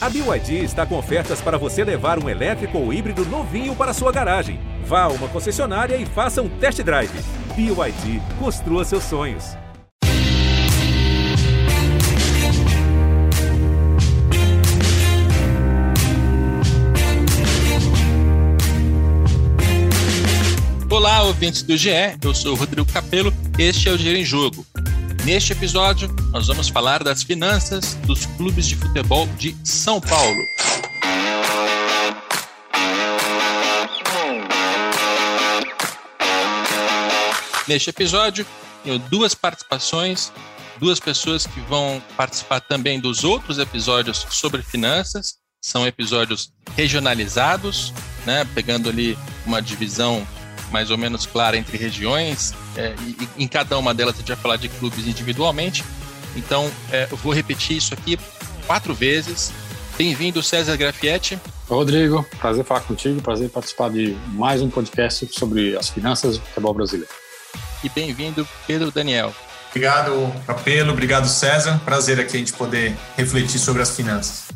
A BYD está com ofertas para você levar um elétrico ou híbrido novinho para sua garagem. Vá a uma concessionária e faça um test drive. BYD, construa seus sonhos. Olá, ouvintes do GE, eu sou Rodrigo Capello, este é o Dinheiro em Jogo. Neste episódio, nós vamos falar das finanças dos clubes de futebol de São Paulo. Neste episódio, tenho duas participações, duas pessoas que vão participar também dos outros episódios sobre finanças. São episódios regionalizados, né, pegando ali uma divisão mais ou menos clara entre regiões, é, e, e, em cada uma delas a gente vai falar de clubes individualmente. Então, é, eu vou repetir isso aqui quatro vezes. Bem-vindo, César Grafietti. Rodrigo, prazer falar contigo, prazer participar de mais um podcast sobre as finanças do futebol brasileiro. E bem-vindo, Pedro Daniel. Obrigado, Capelo, obrigado, César. Prazer aqui a gente poder refletir sobre as finanças.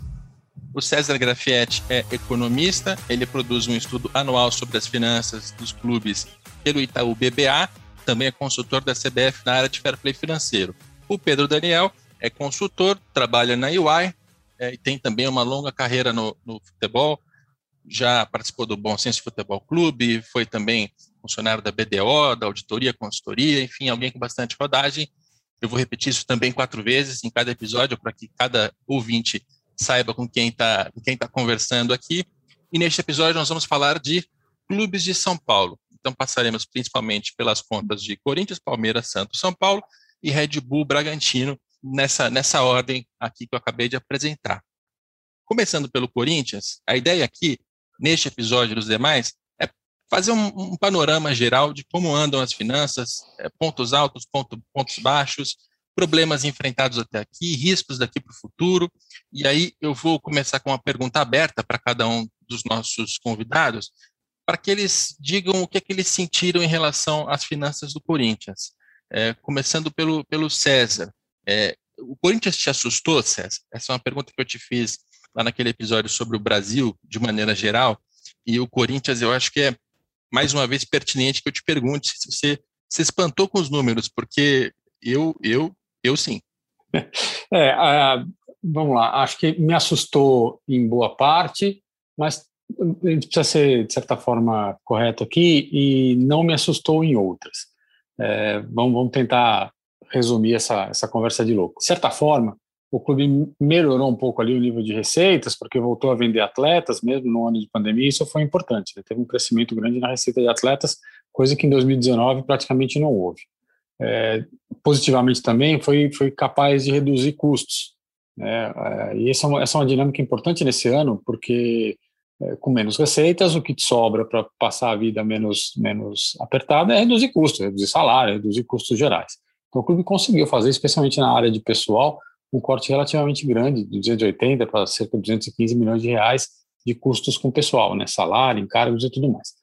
O César Grafietti é economista, ele produz um estudo anual sobre as finanças dos clubes pelo Itaú BBA, também é consultor da CBF na área de fair play financeiro. O Pedro Daniel é consultor, trabalha na UI é, e tem também uma longa carreira no, no futebol, já participou do Bom Senso Futebol Clube, foi também funcionário da BDO, da auditoria, consultoria, enfim, alguém com bastante rodagem. Eu vou repetir isso também quatro vezes em cada episódio para que cada ouvinte saiba com quem está tá conversando aqui. E neste episódio nós vamos falar de clubes de São Paulo. Então passaremos principalmente pelas contas de Corinthians, Palmeiras, Santos, São Paulo e Red Bull Bragantino, nessa, nessa ordem aqui que eu acabei de apresentar. Começando pelo Corinthians, a ideia aqui, neste episódio e dos demais, é fazer um, um panorama geral de como andam as finanças, é, pontos altos, ponto, pontos baixos, problemas enfrentados até aqui, riscos daqui para o futuro. E aí eu vou começar com uma pergunta aberta para cada um dos nossos convidados, para que eles digam o que, é que eles sentiram em relação às finanças do Corinthians. É, começando pelo, pelo César. É, o Corinthians te assustou, César? Essa é uma pergunta que eu te fiz lá naquele episódio sobre o Brasil, de maneira geral. E o Corinthians, eu acho que é, mais uma vez, pertinente que eu te pergunte se você se espantou com os números, porque eu, eu eu sim. É, vamos lá, acho que me assustou em boa parte, mas a gente precisa ser, de certa forma, correto aqui, e não me assustou em outras. É, vamos, vamos tentar resumir essa, essa conversa de louco. De certa forma, o clube melhorou um pouco ali o nível de receitas, porque voltou a vender atletas, mesmo no ano de pandemia, isso foi importante. Né? Teve um crescimento grande na receita de atletas, coisa que em 2019 praticamente não houve é, positivamente também, foi, foi capaz de reduzir custos. Né? É, e essa é, uma, essa é uma dinâmica importante nesse ano, porque é, com menos receitas, o que sobra para passar a vida menos, menos apertada é reduzir custos, reduzir salário, reduzir custos gerais. Então o clube conseguiu fazer, especialmente na área de pessoal, um corte relativamente grande, de 280 para cerca de 215 milhões de reais de custos com pessoal, né? salário, encargos e tudo mais.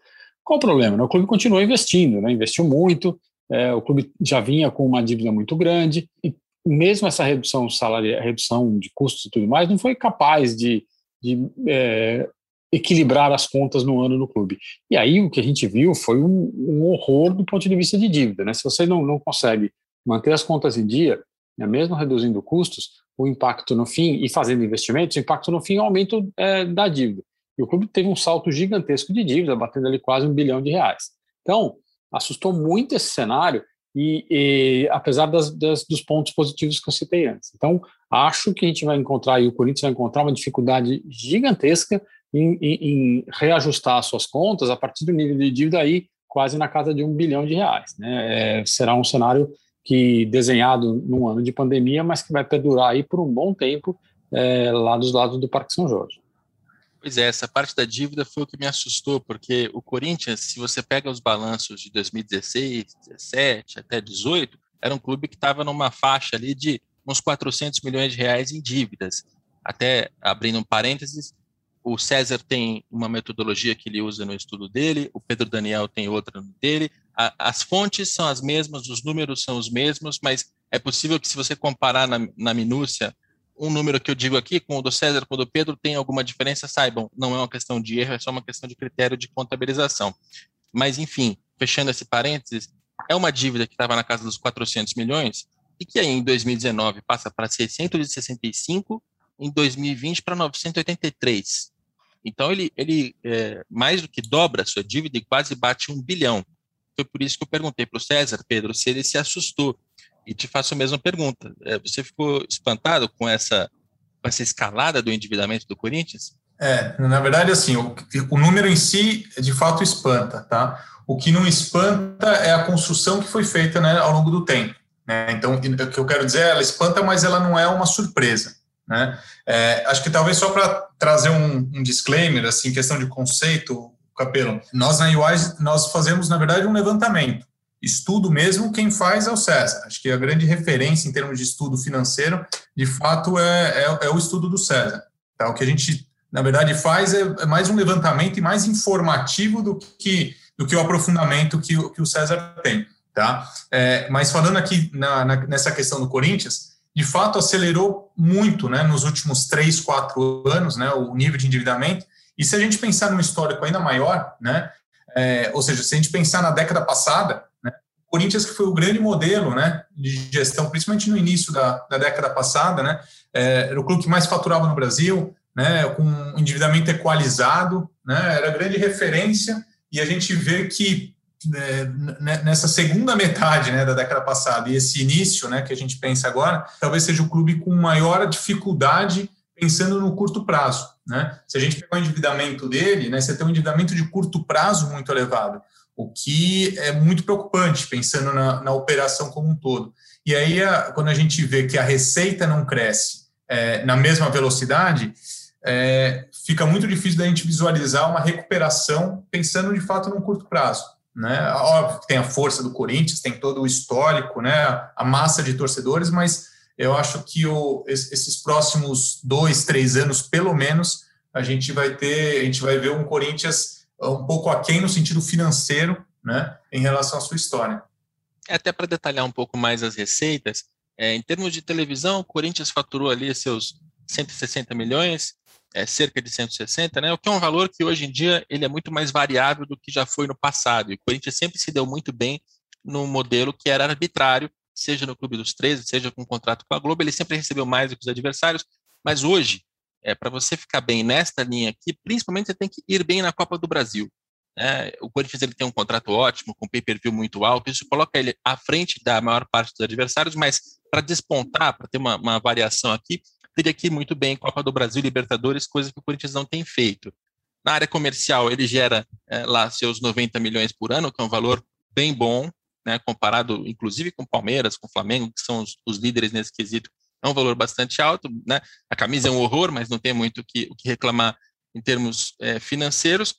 Qual o problema? O clube continuou investindo, né? investiu muito, é, o clube já vinha com uma dívida muito grande e mesmo essa redução salarial, redução de custos e tudo mais, não foi capaz de, de é, equilibrar as contas no ano no clube. E aí o que a gente viu foi um, um horror do ponto de vista de dívida. Né? Se você não, não consegue manter as contas em dia, né, mesmo reduzindo custos, o impacto no fim e fazendo investimentos, o impacto no fim é o aumento é, da dívida. E o clube teve um salto gigantesco de dívida, batendo ali quase um bilhão de reais. Então, assustou muito esse cenário, e, e apesar das, das, dos pontos positivos que eu citei antes. Então, acho que a gente vai encontrar, e o Corinthians vai encontrar uma dificuldade gigantesca em, em, em reajustar suas contas a partir do nível de dívida aí quase na casa de um bilhão de reais. Né? É, será um cenário que desenhado num ano de pandemia, mas que vai perdurar aí por um bom tempo é, lá dos lados do Parque São Jorge. Pois é, essa parte da dívida foi o que me assustou, porque o Corinthians, se você pega os balanços de 2016, 17 até 18, era um clube que estava numa faixa ali de uns 400 milhões de reais em dívidas. Até abrindo um parênteses, o César tem uma metodologia que ele usa no estudo dele, o Pedro Daniel tem outra dele. A, as fontes são as mesmas, os números são os mesmos, mas é possível que se você comparar na, na minúcia um número que eu digo aqui, com o do César, com o do Pedro, tem alguma diferença, saibam, não é uma questão de erro, é só uma questão de critério de contabilização. Mas, enfim, fechando esse parênteses, é uma dívida que estava na casa dos 400 milhões e que aí em 2019 passa para 665, em 2020 para 983. Então, ele, ele é, mais do que dobra a sua dívida e quase bate um bilhão. Foi por isso que eu perguntei para o César, Pedro, se ele se assustou e te faço a mesma pergunta. É, você ficou espantado com essa, com essa escalada do endividamento do Corinthians? É, na verdade, assim, o, o número em si, de fato, espanta, tá? O que não espanta é a construção que foi feita né, ao longo do tempo. Né? Então, o que eu quero dizer, ela espanta, mas ela não é uma surpresa. Né? É, acho que talvez só para trazer um, um, disclaimer, assim, questão de conceito, Capelo, nós na UI, nós fazemos, na verdade, um levantamento estudo mesmo, quem faz é o César. Acho que a grande referência em termos de estudo financeiro, de fato, é, é, é o estudo do César. Tá? O que a gente, na verdade, faz é, é, mais um levantamento e mais informativo do que, do que o aprofundamento que, que o César tem. Tá? É, mas falando aqui na, na, nessa questão do Corinthians, de fato acelerou muito né, nos últimos três, quatro anos né, o nível de endividamento. E se a gente pensar num histórico ainda maior, né, é, ou seja, se a gente pensar na década passada, Corinthians que foi o grande modelo né, de gestão, principalmente no início da, da década passada, né, é, era o clube que mais faturava no Brasil, né, com endividamento equalizado, né, era grande referência, e a gente vê que é, nessa segunda metade né, da década passada e esse início né, que a gente pensa agora, talvez seja o clube com maior dificuldade pensando no curto prazo. Né? Se a gente pegar o endividamento dele, né, você tem um endividamento de curto prazo muito elevado o que é muito preocupante, pensando na, na operação como um todo. E aí, a, quando a gente vê que a receita não cresce é, na mesma velocidade, é, fica muito difícil da gente visualizar uma recuperação pensando de fato num curto prazo. Né? Óbvio que tem a força do Corinthians, tem todo o histórico, né? a massa de torcedores, mas eu acho que o, esses próximos dois, três anos, pelo menos, a gente vai ter, a gente vai ver um Corinthians um pouco aquém no sentido financeiro, né, em relação à sua história. É, até para detalhar um pouco mais as receitas, é, em termos de televisão, o Corinthians faturou ali seus 160 milhões, é, cerca de 160, né, o que é um valor que hoje em dia ele é muito mais variável do que já foi no passado. E o Corinthians sempre se deu muito bem no modelo que era arbitrário, seja no Clube dos 13, seja com um contrato com a Globo, ele sempre recebeu mais do que os adversários, mas hoje é, para você ficar bem nesta linha aqui, principalmente você tem que ir bem na Copa do Brasil. É, o Corinthians ele tem um contrato ótimo, com pay-per-view muito alto, isso coloca ele à frente da maior parte dos adversários, mas para despontar, para ter uma, uma, variação aqui, teria que ir muito bem Copa do Brasil, Libertadores, coisa que o Corinthians não tem feito. Na área comercial, ele gera é, lá seus 90 milhões por ano, que é um valor bem bom, né, comparado inclusive com Palmeiras, com Flamengo, que são os, os líderes nesse quesito é um valor bastante alto, né? A camisa é um horror, mas não tem muito o que, o que reclamar em termos é, financeiros.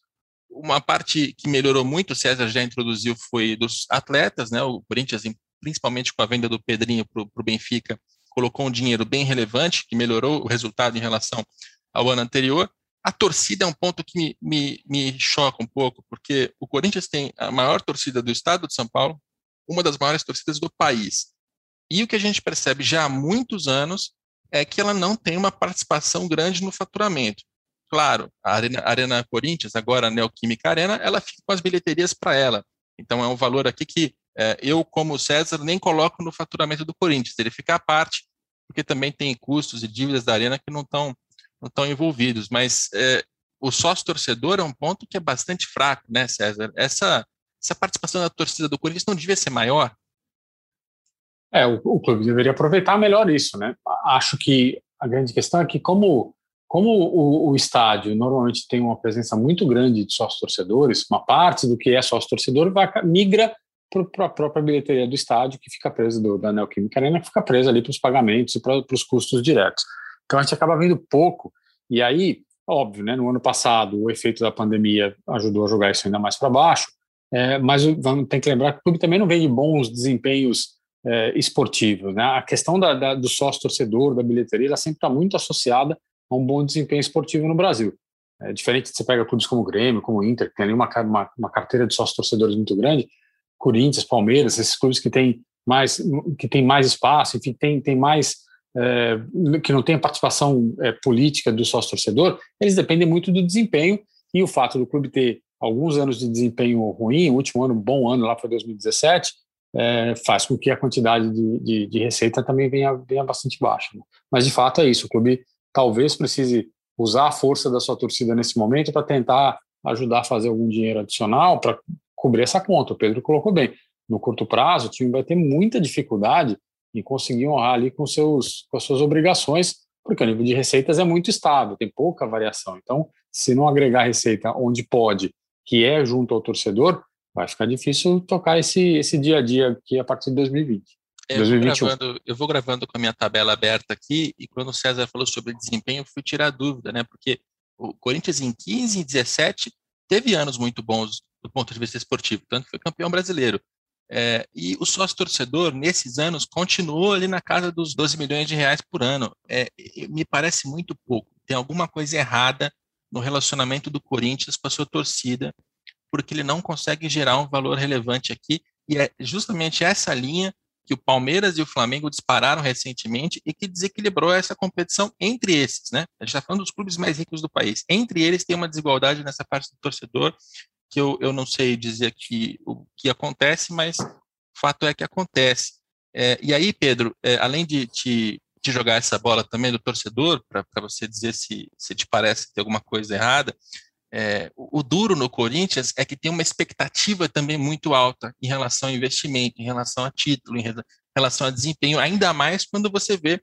Uma parte que melhorou muito, o César já introduziu, foi dos atletas, né? O Corinthians, principalmente com a venda do Pedrinho para o Benfica, colocou um dinheiro bem relevante, que melhorou o resultado em relação ao ano anterior. A torcida é um ponto que me, me, me choca um pouco, porque o Corinthians tem a maior torcida do estado de São Paulo, uma das maiores torcidas do país. E o que a gente percebe já há muitos anos é que ela não tem uma participação grande no faturamento. Claro, a Arena, Arena Corinthians, agora a Neoquímica Arena, ela fica com as bilheterias para ela. Então é um valor aqui que é, eu, como César, nem coloco no faturamento do Corinthians. Ele fica à parte, porque também tem custos e dívidas da Arena que não estão não estão envolvidos. Mas é, o sócio torcedor é um ponto que é bastante fraco, né, César? Essa, essa participação da torcida do Corinthians não devia ser maior? É, o, o, clube deveria aproveitar melhor isso, né? Acho que a grande questão é que como como o, o estádio normalmente tem uma presença muito grande de sócios torcedores, uma parte do que é sócio torcedor vai migra para a própria bilheteria do estádio que fica presa do, da Neoquímica Arena que fica presa ali para os pagamentos e para os custos diretos. Então a gente acaba vendo pouco e aí óbvio, né? No ano passado o efeito da pandemia ajudou a jogar isso ainda mais para baixo, é, mas tem que lembrar que o clube também não vem de bons desempenhos é, esportivos. Né? A questão da, da, do sócio torcedor, da bilheteria, ela sempre está muito associada a um bom desempenho esportivo no Brasil. É diferente de você pega clubes como o Grêmio, como o Inter, que tem ali uma, uma, uma carteira de sócios torcedores muito grande, Corinthians, Palmeiras, esses clubes que têm mais, que tem mais espaço, enfim, tem, tem mais é, que não tem participação é, política do sócio-torcedor, eles dependem muito do desempenho e o fato do clube ter alguns anos de desempenho ruim, o último ano, bom ano lá foi 2017, é, faz com que a quantidade de, de, de receita também venha, venha bastante baixa. Né? Mas de fato é isso, o clube talvez precise usar a força da sua torcida nesse momento para tentar ajudar a fazer algum dinheiro adicional para cobrir essa conta. O Pedro colocou bem. No curto prazo, o time vai ter muita dificuldade em conseguir honrar ali com, seus, com as suas obrigações, porque o nível de receitas é muito estável, tem pouca variação. Então, se não agregar receita onde pode, que é junto ao torcedor, vai ficar difícil tocar esse, esse dia a dia aqui a partir de 2020. Eu vou, gravando, eu vou gravando com a minha tabela aberta aqui, e quando o César falou sobre desempenho, eu fui tirar a dúvida, né? Porque o Corinthians em 15 e 17 teve anos muito bons do ponto de vista esportivo, tanto que foi campeão brasileiro. É, e o sócio torcedor, nesses anos, continuou ali na casa dos 12 milhões de reais por ano. É, me parece muito pouco. Tem alguma coisa errada no relacionamento do Corinthians com a sua torcida, porque ele não consegue gerar um valor relevante aqui. E é justamente essa linha que o Palmeiras e o Flamengo dispararam recentemente e que desequilibrou essa competição entre esses, né? A gente está falando dos clubes mais ricos do país. Entre eles tem uma desigualdade nessa parte do torcedor que eu, eu não sei dizer aqui o que acontece, mas o fato é que acontece. É, e aí, Pedro, é, além de te, te, jogar essa bola também do torcedor, para você dizer se, se te parece ter alguma coisa errada, é, o, duro no Corinthians é que tem uma expectativa também muito alta em relação ao investimento, em relação a título, em relação a desempenho, ainda mais quando você vê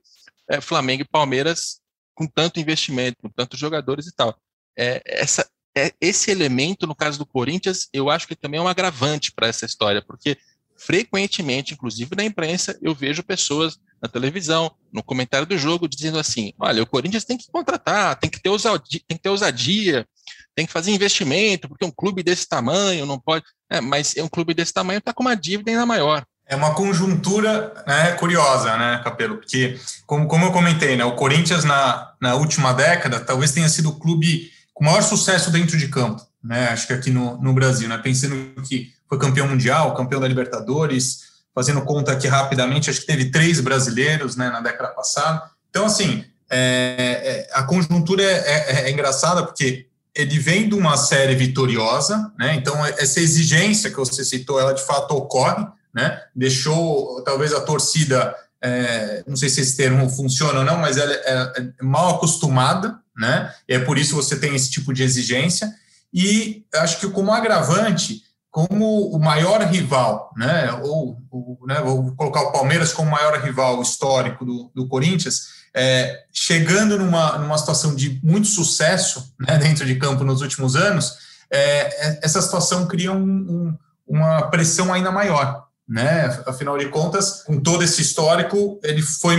é, Flamengo e Palmeiras com tanto investimento, com tantos jogadores e tal. É, essa, é, esse elemento, no caso do Corinthians, eu acho que também é um agravante para essa história, porque frequentemente, inclusive na imprensa, eu vejo pessoas na televisão, no comentário do jogo, dizendo assim: olha, o Corinthians tem que contratar, tem que ter ousadia, tem que ter ousadia tem que fazer investimento, porque um clube desse tamanho não pode. É, mas um clube desse tamanho está com uma dívida ainda maior. É uma conjuntura né, curiosa, né, Capelo? Porque, como, como eu comentei, né, o Corinthians na, na última década talvez tenha sido o clube com maior sucesso dentro de campo, né? Acho que aqui no, no Brasil, né? Pensando que foi campeão mundial, campeão da Libertadores, fazendo conta aqui rapidamente, acho que teve três brasileiros né, na década passada. Então, assim, é, é, a conjuntura é, é, é engraçada porque ele vem de uma série vitoriosa, né? Então essa exigência que você citou, ela de fato ocorre, né? Deixou talvez a torcida, é, não sei se esse termo funciona ou não, mas ela é, é mal acostumada, né? E é por isso você tem esse tipo de exigência. E acho que como agravante, como o maior rival, né? Ou, ou né? vou colocar o Palmeiras como o maior rival histórico do, do Corinthians é, chegando numa, numa situação de muito sucesso né, dentro de campo nos últimos anos, é, é, essa situação cria um, um, uma pressão ainda maior. Né? Afinal de contas, com todo esse histórico, ele foi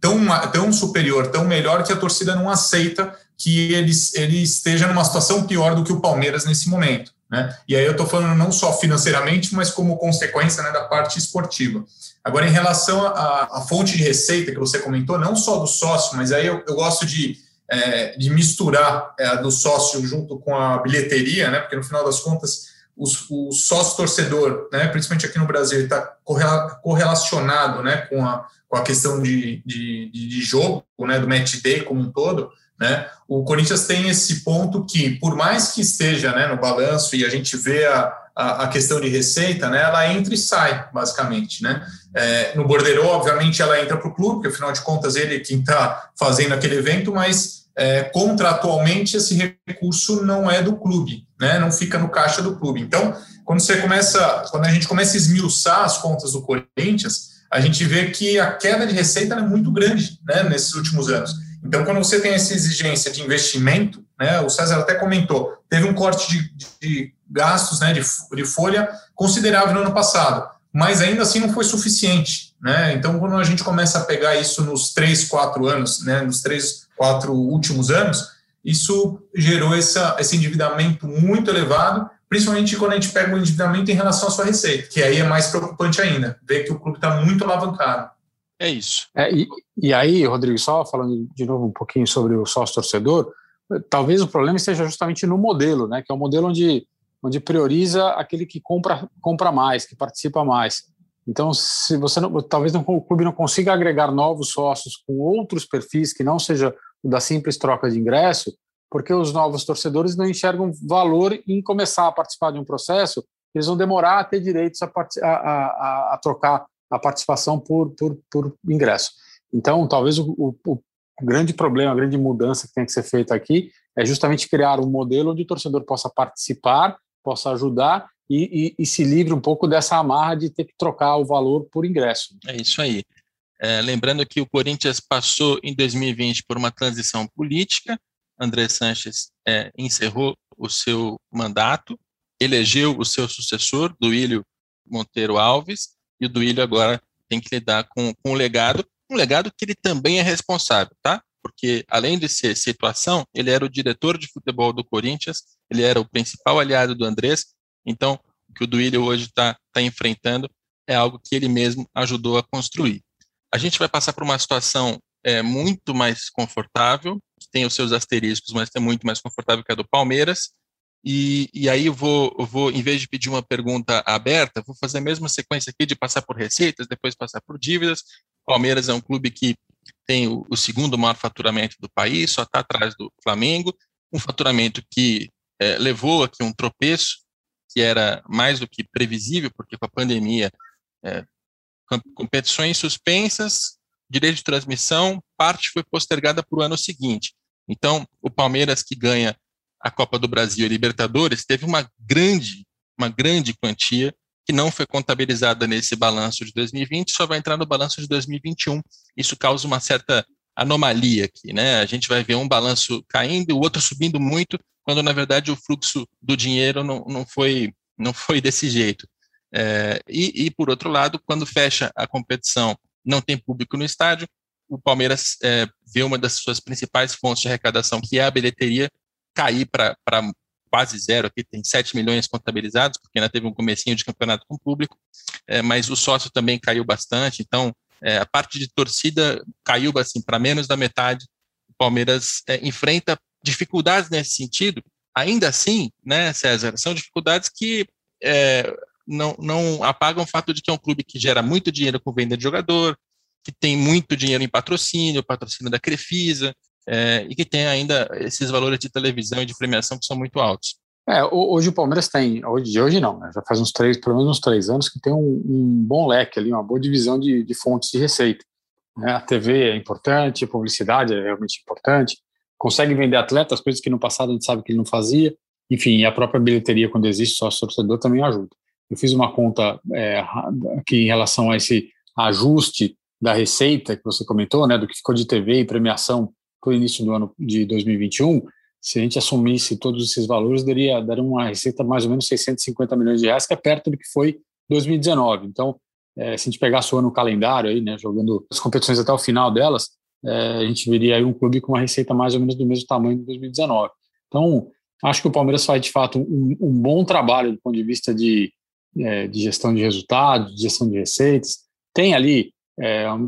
tão, tão superior, tão melhor que a torcida não aceita que ele, ele esteja numa situação pior do que o Palmeiras nesse momento. Né? E aí eu estou falando não só financeiramente, mas como consequência né, da parte esportiva. Agora, em relação à, fonte de receita que você comentou, não só do sócio, mas aí eu, eu gosto de, é, de misturar é, do sócio junto com a bilheteria, né? Porque no final das contas, os, o sócio torcedor, né? Principalmente aqui no Brasil, está correlacionado, né? Com a, com a questão de, de, de jogo, né? Do match day como um todo. Né? O Corinthians tem esse ponto que, por mais que esteja né, no balanço e a gente vê a, a, a, questão de receita, né, ela entra e sai, basicamente. Né? É, no Bordeiro, obviamente, ela entra para o clube, porque afinal de contas ele é quem está fazendo aquele evento, mas é, contratualmente esse recurso não é do clube, né? não fica no caixa do clube. Então, quando você começa, quando a gente começa a esmiuçar as contas do Corinthians, a gente vê que a queda de receita é muito grande né, nesses últimos anos. Então, quando você tem essa exigência de investimento, né, o César até comentou, teve um corte de, de gastos né, de, de, folha considerável no ano passado, mas ainda assim não foi suficiente. Né? Então, quando a gente começa a pegar isso nos três, quatro anos, né, nos três, quatro últimos anos, isso gerou essa, esse endividamento muito elevado, principalmente quando a gente pega o endividamento em relação à sua receita, que aí é mais preocupante ainda, ver que o clube está muito alavancado. É isso. É, e, e aí, Rodrigo, só falando de novo um pouquinho sobre o sócio torcedor, talvez o problema esteja justamente no modelo, né? Que é um modelo onde, onde prioriza aquele que compra, compra mais, que participa mais. Então, se você não, talvez não, o clube não consiga agregar novos sócios com outros perfis que não seja o da simples troca de ingresso, porque os novos torcedores não enxergam valor em começar a participar de um processo, eles vão demorar a ter direitos a, a, a, a trocar a participação por, por, por ingresso. Então, talvez o, o, o, grande problema, a grande mudança que tem que ser feita aqui é justamente criar um modelo onde o torcedor possa participar, possa ajudar e, e, e se livre um pouco dessa amarra de ter que trocar o valor por ingresso. É isso aí. É, lembrando que o Corinthians passou em 2020 por uma transição política, André Sanches é, encerrou o seu mandato, elegeu o seu sucessor, Duílio Monteiro Alves, e o Duílio agora tem que lidar com, com o legado, um legado que ele também é responsável, tá? Porque além de ser situação, ele era o diretor de futebol do Corinthians, ele era o principal aliado do Andrés, então o que o Duílio hoje está tá enfrentando é algo que ele mesmo ajudou a construir. A gente vai passar por uma situação é, muito mais confortável, tem os seus asteriscos, mas é muito mais confortável que a do Palmeiras. E, e aí eu vou, eu vou, em vez de pedir uma pergunta aberta, vou fazer a mesma sequência aqui de passar por receitas, depois passar por dívidas. Palmeiras é um clube que tem o, o segundo maior faturamento do país, só está atrás do Flamengo, um faturamento que é, levou aqui um tropeço, que era mais do que previsível, porque com a pandemia, é, competições suspensas, direito de transmissão, parte foi postergada para o ano seguinte. Então, o Palmeiras que ganha a Copa do Brasil e Libertadores teve uma grande, uma grande quantia que não foi contabilizada nesse balanço de 2020, só vai entrar no balanço de 2021. Isso causa uma certa anomalia aqui, né? A gente vai ver um balanço caindo o outro subindo muito, quando na verdade o fluxo do dinheiro não, não foi não foi desse jeito. É, e, e, por outro lado, quando fecha a competição, não tem público no estádio, o Palmeiras é, vê uma das suas principais fontes de arrecadação, que é a bilheteria, cair para quase zero, aqui tem 7 milhões contabilizados, porque ainda teve um comecinho de campeonato com público, é, mas o sócio também caiu bastante, então é, a parte de torcida caiu assim, para menos da metade, o Palmeiras é, enfrenta dificuldades nesse sentido, ainda assim, né, César, são dificuldades que é, não, não apagam o fato de que é um clube que gera muito dinheiro com venda de jogador, que tem muito dinheiro em patrocínio, patrocínio da Crefisa, é, e que tem ainda esses valores de televisão e de premiação que são muito altos. É, hoje o Palmeiras tem, hoje, hoje não, né, já faz uns três, pelo menos uns três anos, que tem um, um bom leque ali, uma boa divisão de, de fontes de receita. Né? A TV é importante, a publicidade é realmente importante, consegue vender atletas, coisas que no passado a gente sabe que ele não fazia, enfim, a própria bilheteria, quando existe sócio torcedor, também ajuda. Eu fiz uma conta é, aqui em relação a esse ajuste da receita que você comentou, né, do que ficou de TV e premiação para o início do ano de 2021, se a gente assumisse todos esses valores, daria, daria uma receita mais ou menos 650 milhões de reais, que é perto do que foi 2019. Então, é, se a gente pegasse o ano calendário, aí, né, jogando as competições até o final delas, é, a gente veria aí um clube com uma receita mais ou menos do mesmo tamanho de 2019. Então, acho que o Palmeiras faz, de fato, um, um bom trabalho do ponto de vista de, é, de gestão de resultados, de gestão de receitas. Tem ali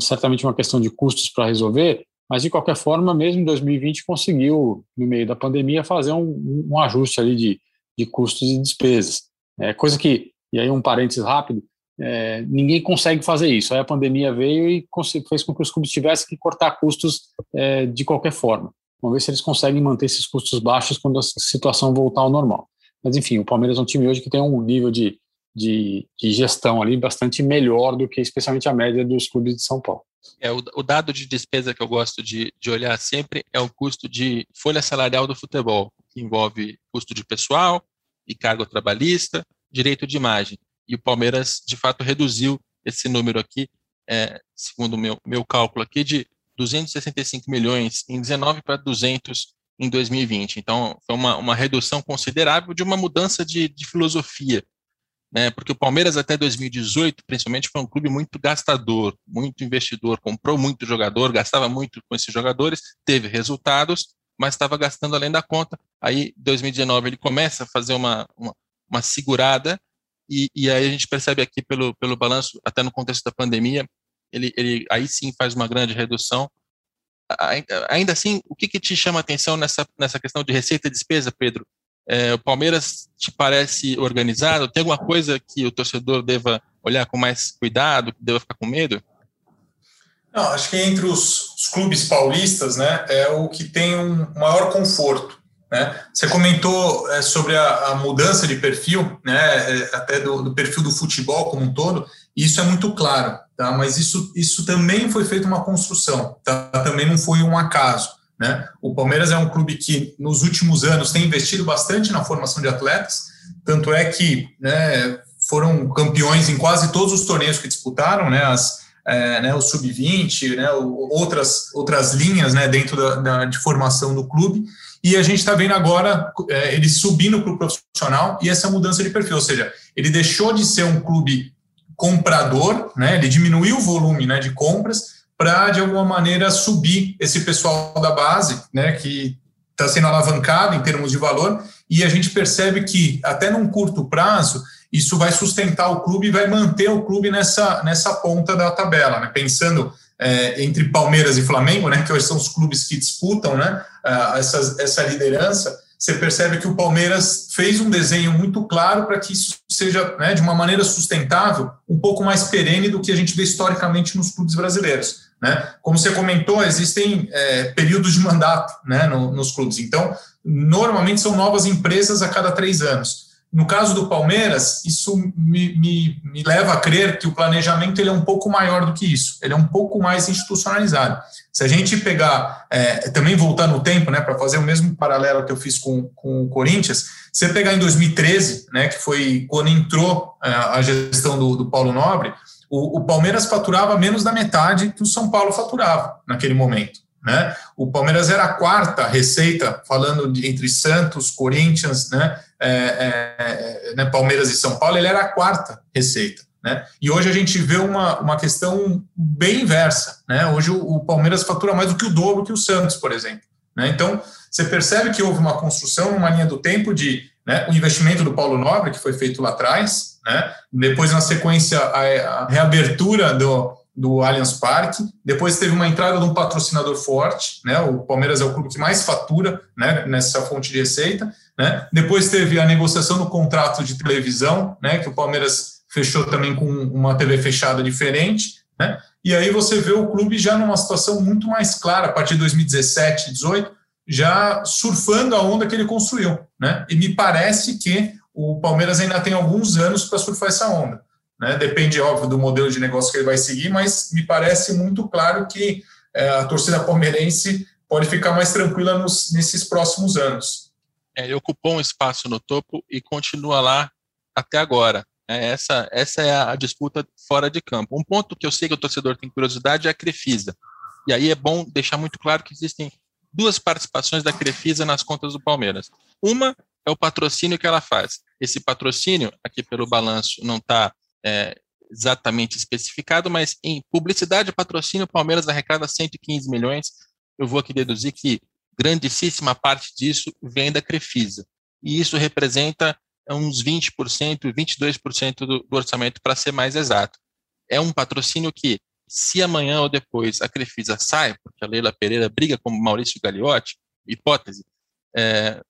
certamente uma questão de custos para resolver, mas de qualquer forma, mesmo em 2020, conseguiu, no meio da pandemia, fazer um, um ajuste ali de, de custos e despesas. É, coisa que, e aí um parênteses rápido, é, ninguém consegue fazer isso. Aí a pandemia veio e fez com que os clubes tivessem que cortar custos é, de qualquer forma. Vamos ver se eles conseguem manter esses custos baixos quando a situação voltar ao normal. Mas enfim, o Palmeiras é um time hoje que tem um nível de, de, de gestão ali bastante melhor do que especialmente a média dos clubes de São Paulo. É, o, o dado de despesa que eu gosto de, de olhar sempre é o custo de folha salarial do futebol, que envolve custo de pessoal e cargo trabalhista, direito de imagem. E o Palmeiras, de fato, reduziu esse número aqui, é, segundo o meu, meu cálculo aqui, de 265 milhões em 19 para 200 em 2020. Então, foi uma, uma redução considerável de uma mudança de, de filosofia né? Porque o Palmeiras até 2018, principalmente, foi um clube muito gastador, muito investidor, comprou muito jogador, gastava muito com esses jogadores, teve resultados, mas estava gastando além da conta. Aí, 2019, ele começa a fazer uma, uma, uma segurada e, e, aí a gente percebe aqui pelo, pelo balanço, até no contexto da pandemia, ele, ele aí sim faz uma grande redução. Ainda assim, o que, que te chama a atenção nessa, nessa questão de receita e despesa, Pedro? É, o Palmeiras te parece organizado? Tem alguma coisa que o torcedor deva olhar com mais cuidado, que deva ficar com medo? Não, acho que entre os, os, clubes paulistas, né, é o que tem um maior conforto. Né? Você comentou é, sobre a, a, mudança de perfil, né, é, até do, do, perfil do futebol como um todo, e isso é muito claro, tá? mas isso, isso também foi feito uma construção, tá? também não foi um acaso. Né? O Palmeiras é um clube que, nos últimos anos, tem investido bastante na formação de atletas, tanto é que né, foram campeões em quase todos os torneios que disputaram, né, as, é, né, o sub-20, né, outras, outras linhas né, dentro da, da, de formação do clube, e a gente está vendo agora é, ele subindo para o profissional e essa mudança de perfil, ou seja, ele deixou de ser um clube comprador, né, ele diminuiu o volume né, de compras para, de alguma maneira, subir esse pessoal da base, né, que está sendo alavancado em termos de valor, e a gente percebe que, até num curto prazo, isso vai sustentar o clube e vai manter o clube nessa, nessa ponta da tabela, né? pensando é, entre Palmeiras e Flamengo, né, que hoje são os clubes que disputam né, essa, essa liderança, você percebe que o Palmeiras fez um desenho muito claro para que isso seja, né, de uma maneira sustentável, um pouco mais perene do que a gente vê historicamente nos clubes brasileiros. Né? Como você comentou, existem é, períodos de mandato né, no, nos clubes, então, normalmente são novas empresas a cada três anos. No caso do Palmeiras, isso me, me, me, leva a crer que o planejamento ele é um pouco maior do que isso, ele é um pouco mais institucionalizado. Se a gente pegar, é, também voltar no tempo, né, para fazer o mesmo paralelo que eu fiz com, com o Corinthians, você pegar em 2013, né, que foi quando entrou é, a gestão do, do Paulo Nobre, o, o Palmeiras faturava menos da metade que o São Paulo faturava naquele momento. Né? O Palmeiras era a quarta receita, falando de, entre Santos, Corinthians, né? É, é, é, né? Palmeiras e São Paulo, ele era a quarta receita. Né? E hoje a gente vê uma, uma questão bem inversa. Né? Hoje o, o Palmeiras fatura mais do que o dobro que o Santos, por exemplo. Né? Então, você percebe que houve uma construção numa linha do tempo de né, o investimento do Paulo Nobre, que foi feito lá atrás, né? depois, na sequência, a, a reabertura do, do Allianz Parque. Depois teve uma entrada de um patrocinador forte, né? O Palmeiras é o clube que mais fatura, né? Nessa fonte de receita, né? Depois teve a negociação do contrato de televisão, né? Que o Palmeiras fechou também com uma TV fechada diferente, né? E aí você vê o clube já numa situação muito mais clara a partir de 2017, 2018, já surfando a onda que ele construiu, né? E me parece que o Palmeiras ainda tem alguns anos para surfar essa onda. Né? Depende, óbvio, do modelo de negócio que ele vai seguir, mas me parece muito claro que é, a torcida palmeirense pode ficar mais tranquila nos, nesses próximos anos. É, ele ocupou um espaço no topo e continua lá até agora. É, essa, essa é a disputa fora de campo. Um ponto que eu sei que o torcedor tem curiosidade é a Crefisa. E aí é bom deixar muito claro que existem duas participações da Crefisa nas contas do Palmeiras. Uma é o patrocínio que ela faz. Esse patrocínio, aqui pelo balanço, não está é, exatamente especificado, mas em publicidade e patrocínio, o Palmeiras arrecada 115 milhões. Eu vou aqui deduzir que grandíssima parte disso vem da Crefisa. E isso representa uns 20%, 22% do, do orçamento, para ser mais exato. É um patrocínio que, se amanhã ou depois a Crefisa sai, porque a Leila Pereira briga com Maurício Gagliotti, hipótese, é,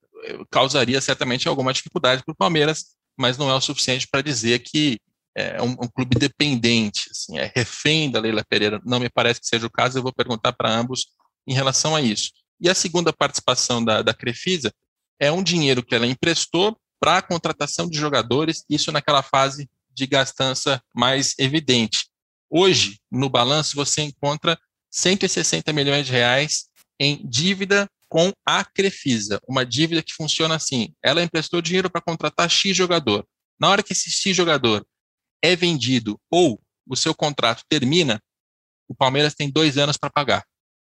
causaria certamente alguma dificuldade para o Palmeiras, mas não é o suficiente para dizer que é um, um, clube dependente, assim, é refém da Leila Pereira. Não me parece que seja o caso, eu vou perguntar para ambos em relação a isso. E a segunda participação da, da Crefisa é um dinheiro que ela emprestou para a contratação de jogadores, isso naquela fase de gastança mais evidente. Hoje, no balanço, você encontra 160 milhões de reais em dívida com a Crefisa, uma dívida que funciona assim: ela emprestou dinheiro para contratar X jogador. Na hora que esse X jogador é vendido ou o seu contrato termina, o Palmeiras tem dois anos para pagar.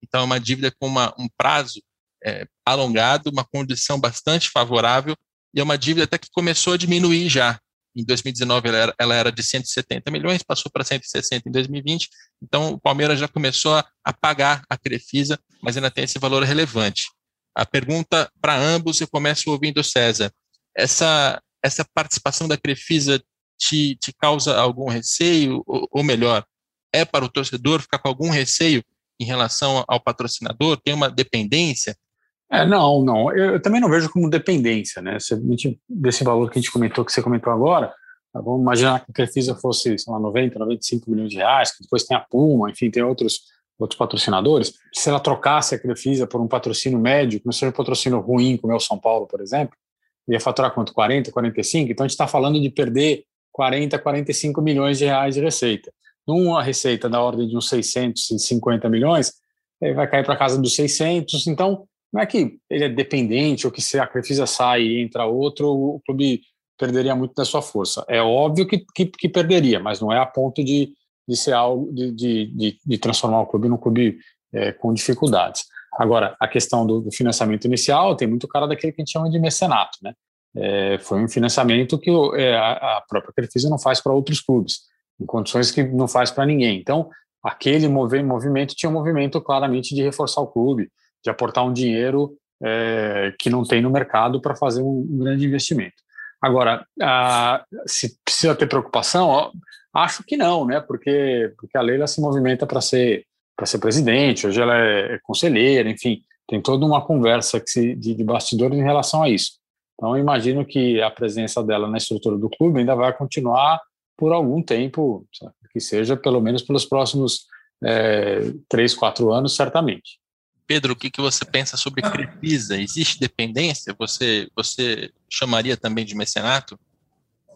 Então, é uma dívida com uma, um prazo é, alongado, uma condição bastante favorável, e é uma dívida até que começou a diminuir já. Em 2019, ela era, ela era de 170 milhões, passou para 160 em 2020. Então, o Palmeiras já começou a, a pagar a Crefisa, mas ainda tem esse valor relevante. A pergunta para ambos, eu começo ouvindo o César. Essa, essa participação da Crefisa te, te causa algum receio, ou, ou melhor, é para o torcedor ficar com algum receio em relação ao patrocinador? Tem uma dependência? É, não, não. Eu, eu também não vejo como dependência, né? Desse valor que a gente comentou, que você comentou agora, Vamos imaginar que a Crefisa fosse, sei lá, 90, 95 milhões de reais, que depois tem a Puma, enfim, tem outros, outros patrocinadores. Se ela trocasse a Crefisa por um patrocínio médio, que não seja um patrocínio ruim, como é o São Paulo, por exemplo, ia faturar quanto? 40, 45? Então a gente está falando de perder 40, 45 milhões de reais de receita. Numa receita da ordem de uns 650 milhões, vai cair para casa dos 600. Então, não é que ele é dependente ou que se a Crefisa sai e entra outro, o clube perderia muito da sua força. É óbvio que, que, que perderia, mas não é a ponto de, de ser algo de, de, de transformar o clube num clube é, com dificuldades. Agora, a questão do, do, financiamento inicial tem muito cara daquele que a gente chama de mecenato, né? É, foi um financiamento que é, a, a própria Crefisa não faz para outros clubes, em condições que não faz para ninguém. Então, aquele movimento tinha um movimento claramente de reforçar o clube, de aportar um dinheiro é, que não tem no mercado para fazer um, um, grande investimento. Agora, a, se precisa ter preocupação, ó, acho que não, né? Porque, porque a Leila se movimenta para ser para ser presidente, hoje ela é, é conselheira, enfim, tem toda uma conversa se, de, de em relação a isso. Então, eu imagino que a presença dela na estrutura do clube ainda vai continuar por algum tempo, que seja pelo menos pelos próximos é, três, quatro anos, certamente. Pedro, o que, que você pensa sobre Crefisa? Existe dependência? Você, você chamaria também de mecenato?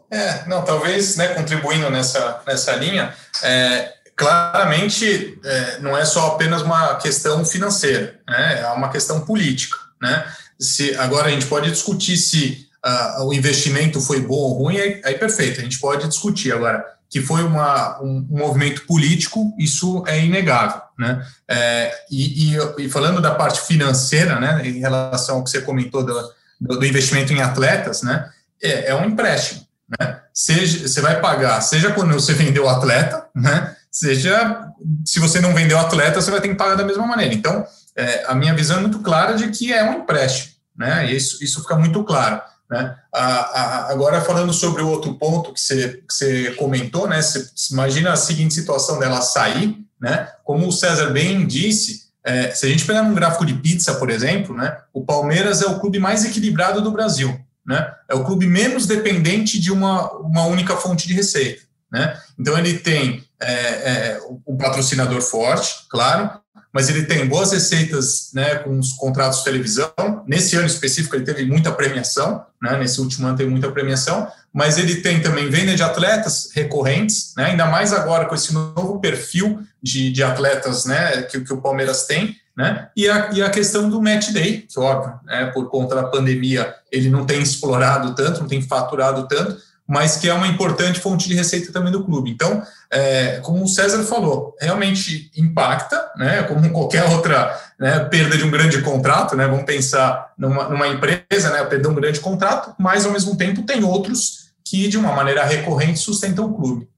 É, não, talvez, né, contribuindo nessa, nessa linha, é, claramente é, não é só apenas uma questão financeira, né, é uma questão política, né? Se, agora a gente pode discutir se uh, o investimento foi bom ou ruim, aí, aí perfeito, a gente pode discutir. Agora, que foi uma, um, um, movimento político, isso é inegável. Né? É, e, e, e, falando da parte financeira, né, em relação ao que você comentou do, do, investimento em atletas, né, é, é, um empréstimo. Né? Seja, você vai pagar, seja quando você vendeu o atleta, né, seja se você não vendeu o atleta, você vai ter que pagar da mesma maneira. Então, é, a minha visão é muito clara de que é um empréstimo. Né? Isso, isso fica muito claro. Né? agora, falando sobre o outro ponto que você, que você comentou, né? Você imagina a seguinte situação dela sair, né? Como o César bem disse, é, se a gente pegar um gráfico de pizza, por exemplo, né? O Palmeiras é o clube mais equilibrado do Brasil, né? É o clube menos dependente de uma, uma única fonte de receita, né? Então ele tem é, é, um patrocinador forte, claro, mas ele tem boas receitas né, com os contratos de televisão. Nesse ano específico, ele teve muita premiação, né, nesse último ano teve muita premiação, mas ele tem também venda de atletas recorrentes, né, ainda mais agora com esse novo perfil de, de atletas né, que, que o Palmeiras tem. Né? E, a, e a questão do match day, que óbvio, né, por conta da pandemia, ele não tem explorado tanto, não tem faturado tanto, mas que é uma importante fonte de receita também do clube. Então, é, como o César falou, realmente impacta, né, como qualquer outra né, perda de um grande contrato, né, vamos pensar numa, numa empresa, né, perder um grande contrato, mas ao mesmo tempo tem outros que de uma maneira recorrente sustentam o clube.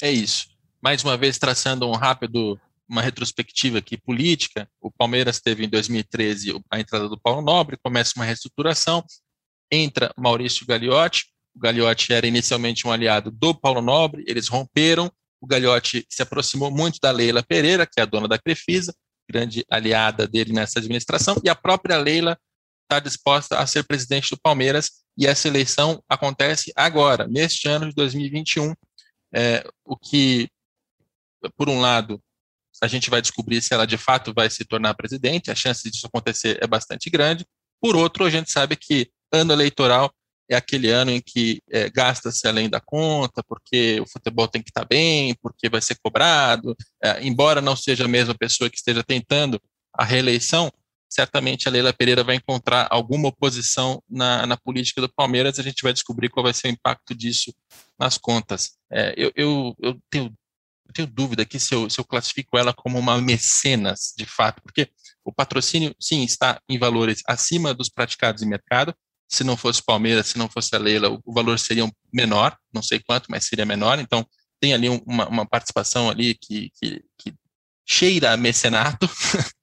É isso. Mais uma vez traçando um rápido uma retrospectiva aqui política, o Palmeiras teve em 2013 a entrada do Paulo Nobre, começa uma reestruturação, entra Maurício Gagliotti, o Gagliotti era inicialmente um aliado do Paulo Nobre, eles romperam. O Gagliotti se aproximou muito da Leila Pereira, que é a dona da Crefisa, grande aliada dele nessa administração, e a própria Leila está disposta a ser presidente do Palmeiras, e essa eleição acontece agora, neste ano de 2021, é, o que, por um lado, a gente vai descobrir se ela de fato vai se tornar presidente, a chance disso acontecer é bastante grande. Por outro, a gente sabe que ano eleitoral é aquele ano em que é, gasta-se além da conta, porque o futebol tem que estar bem, porque vai ser cobrado, é, embora não seja a mesma pessoa que esteja tentando a reeleição, certamente a Leila Pereira vai encontrar alguma oposição na, na política do Palmeiras, a gente vai descobrir qual vai ser o impacto disso nas contas. É, eu, eu, eu, tenho, eu tenho dúvida aqui se eu, se eu classifico ela como uma mecenas, de fato, porque o patrocínio, sim, está em valores acima dos praticados em mercado, se não fosse Palmeiras, se não fosse a Leila, o, valor seria menor, não sei quanto, mas seria menor. Então, tem ali uma, uma participação ali que, que, que cheira a mecenato.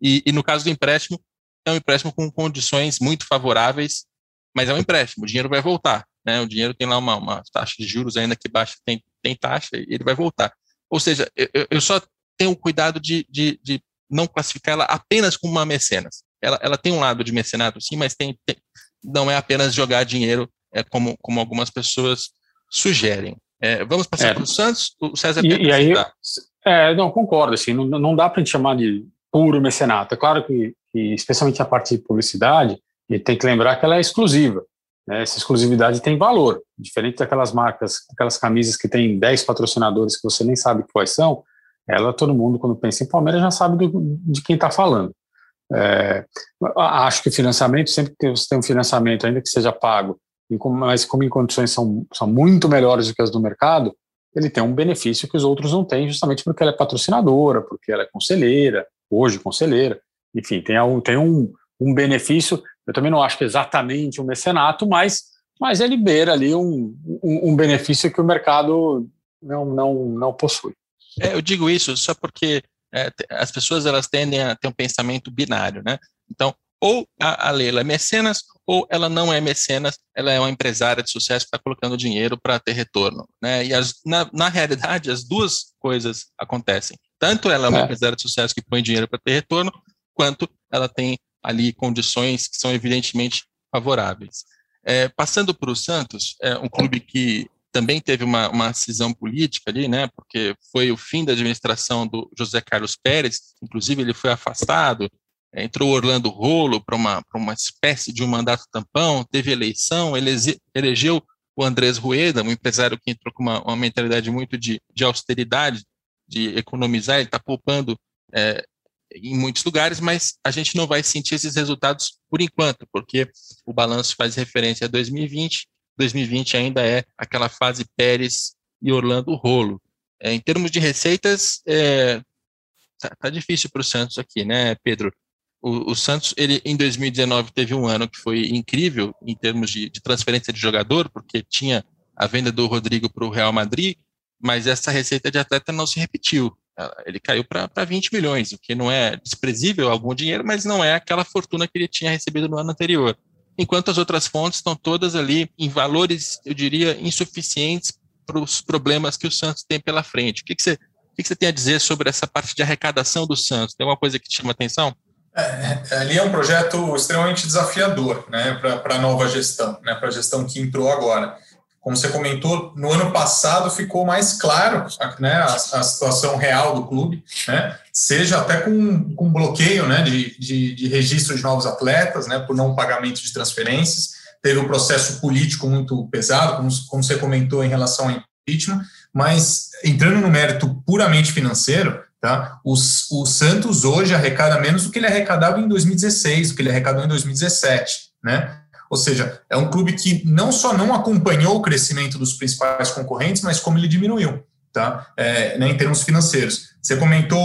e, e, no caso do empréstimo, é um empréstimo com condições muito favoráveis, mas é um empréstimo, o dinheiro vai voltar. Né? O dinheiro tem lá uma, uma taxa de juros ainda que baixa, tem, tem taxa, e ele vai voltar. Ou seja, eu, eu só tenho o cuidado de, de, de não classificar ela apenas como uma mecenas. Ela, ela tem um lado de mecenato, sim, mas tem, tem, não é apenas jogar dinheiro, é como, como algumas pessoas sugerem. É, vamos passar é, para o Santos? O César E, e aí, é, não, concordo, assim, não, não dá para a gente chamar de puro mecenato. É claro que, que, especialmente a parte de publicidade, e tem que lembrar que ela é exclusiva. Né? Essa exclusividade tem valor, diferente daquelas marcas, aquelas camisas que tem 10 patrocinadores que você nem sabe quais são, ela, todo mundo, quando pensa em Palmeiras, já sabe do, de quem está falando. É, acho que financiamento, sempre que você tem um financiamento, ainda que seja pago, mas como em condições são, são muito melhores do que as do mercado, ele tem um benefício que os outros não têm, justamente porque ela é patrocinadora, porque ela é conselheira, hoje conselheira, enfim, tem um, tem um, um benefício. Eu também não acho que é exatamente um mecenato, mas, mas ele beira ali um, um, um benefício que o mercado não, não, não possui. É, eu digo isso só porque é, as pessoas elas tendem a ter um pensamento binário, né? Então, ou a, a Leila é mecenas, ou ela não é mecenas, ela é uma empresária de sucesso que está colocando dinheiro para ter retorno. Né? E as, na, na realidade, as duas coisas acontecem. Tanto ela é uma é. empresária de sucesso que põe dinheiro para ter retorno, quanto ela tem ali condições que são evidentemente favoráveis. É, passando para o Santos, é um clube que também teve uma, uma cisão política ali, né, porque foi o fim da administração do José Carlos Pérez, inclusive ele foi afastado, é, entrou Orlando Rolo para uma, uma espécie de um mandato tampão, teve eleição, elege, elegeu o Andrés Rueda, um empresário que entrou com uma, uma mentalidade muito de, de austeridade, de economizar, ele está poupando é, em muitos lugares, mas a gente não vai sentir esses resultados por enquanto, porque o balanço faz referência a 2020 2020 ainda é aquela fase Pérez e Orlando Rolo. É, em termos de receitas, é, tá, tá difícil para o Santos aqui, né, Pedro? O, o, Santos, ele em 2019 teve um ano que foi incrível em termos de, de transferência de jogador, porque tinha a venda do Rodrigo para o Real Madrid, mas essa receita de atleta não se repetiu. Ele caiu para 20 milhões, o que não é desprezível algum dinheiro, mas não é aquela fortuna que ele tinha recebido no ano anterior enquanto as outras fontes estão todas ali em valores, eu diria, insuficientes para os problemas que o Santos tem pela frente. O que, que, você, o que, você tem a dizer sobre essa parte de arrecadação do Santos? Tem alguma coisa que te chama atenção? É, é ali é um projeto extremamente desafiador né, para a nova gestão, né, para a gestão que entrou agora como você comentou, no ano passado ficou mais claro né, a, a, situação real do clube, né, seja até com, com bloqueio né, de, de, de, registro de novos atletas, né, por não pagamento de transferências. Teve um processo político muito pesado, como, como você comentou em relação ao impeachment, mas entrando no mérito puramente financeiro, tá, os, o Santos hoje arrecada menos do que ele arrecadava em 2016, do que ele arrecadou em 2017. Né? Ou seja, é um clube que não só não acompanhou o crescimento dos principais concorrentes, mas como ele diminuiu, tá? É, né, em termos financeiros. Você comentou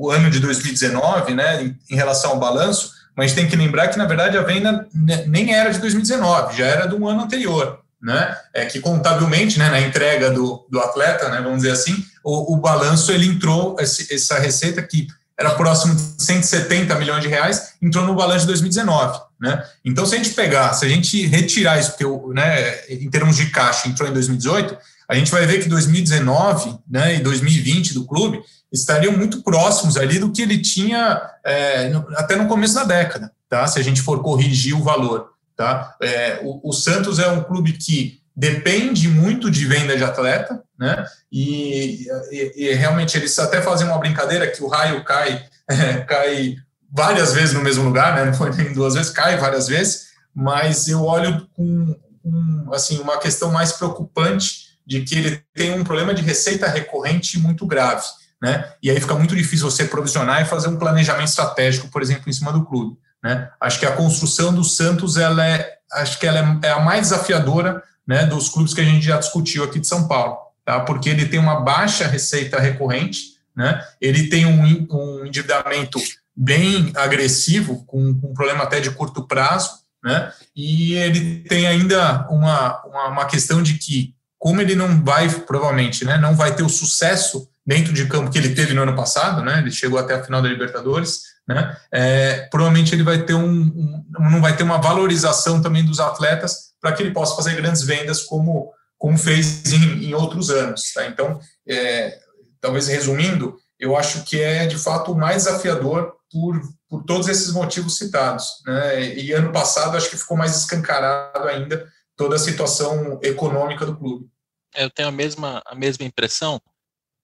o, ano de 2019, né, em, relação ao balanço, mas tem que lembrar que, na verdade, a venda nem era de 2019, já era do ano anterior. Né, é que contabilmente, né, na entrega do, do atleta, né, vamos dizer assim, o, o balanço ele entrou, esse, essa receita que era próximo de 170 milhões de reais, entrou no balanço de 2019. Né? Então, se a gente pegar, se a gente retirar isso, porque né, em termos de caixa entrou em 2018, a gente vai ver que 2019 né, e 2020 do clube estariam muito próximos ali do que ele tinha é, até no começo da década, tá? se a gente for corrigir o valor. Tá? É, o, o Santos é um clube que depende muito de venda de atleta, né? E, e, e, realmente eles até fazem uma brincadeira que o raio cai, é, cai várias vezes no mesmo lugar, né? Não foi nem duas vezes, cai várias vezes, mas eu olho com, com assim uma questão mais preocupante de que ele tem um problema de receita recorrente muito grave, né? E aí fica muito difícil você provisionar e fazer um planejamento estratégico, por exemplo, em cima do clube, né? Acho que a construção do Santos ela é, acho que ela é, é a mais desafiadora né, dos clubes que a gente já discutiu aqui de São Paulo, tá? porque ele tem uma baixa receita recorrente, né? ele tem um, um endividamento bem agressivo, com, com um problema até de curto prazo, né? e ele tem ainda uma, uma, uma questão de que, como ele não vai, provavelmente, né, não vai ter o sucesso dentro de campo que ele teve no ano passado, né? Ele chegou até a final da Libertadores, né? É, provavelmente ele vai ter um, um, não vai ter uma valorização também dos atletas para que ele possa fazer grandes vendas como, como fez em, em outros anos. Tá? Então, é, talvez resumindo, eu acho que é de fato o mais desafiador por, por todos esses motivos citados. Né? E ano passado acho que ficou mais escancarado ainda toda a situação econômica do clube. Eu tenho a mesma, a mesma impressão.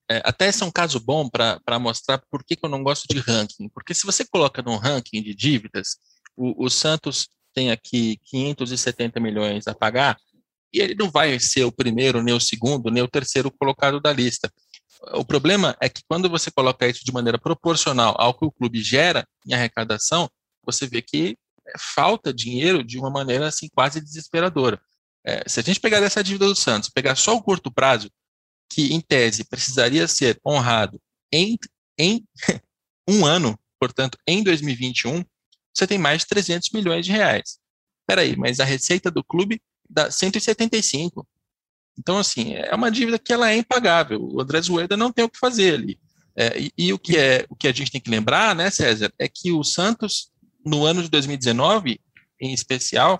É, até esse é um caso bom para mostrar por que, que eu não gosto de ranking. Porque se você coloca num ranking de dívidas, o, o Santos tem aqui 570 milhões a pagar, e ele não vai ser o primeiro, nem o segundo, nem o terceiro colocado da lista. O problema é que quando você coloca isso de maneira proporcional ao que o clube gera em arrecadação, você vê que falta dinheiro de uma maneira assim quase desesperadora. É, se a gente pegar essa dívida do Santos, pegar só o curto prazo, que em tese precisaria ser honrado em, em um ano, portanto, em 2021, você tem mais de 300 milhões de reais. Peraí, mas a receita do clube dá 175. Então, assim, é uma dívida que ela é impagável. O André Zueda não tem o que fazer ali. É, e, e, o que é o que a gente tem que lembrar, né, César, é que o Santos, no ano de 2019, em especial,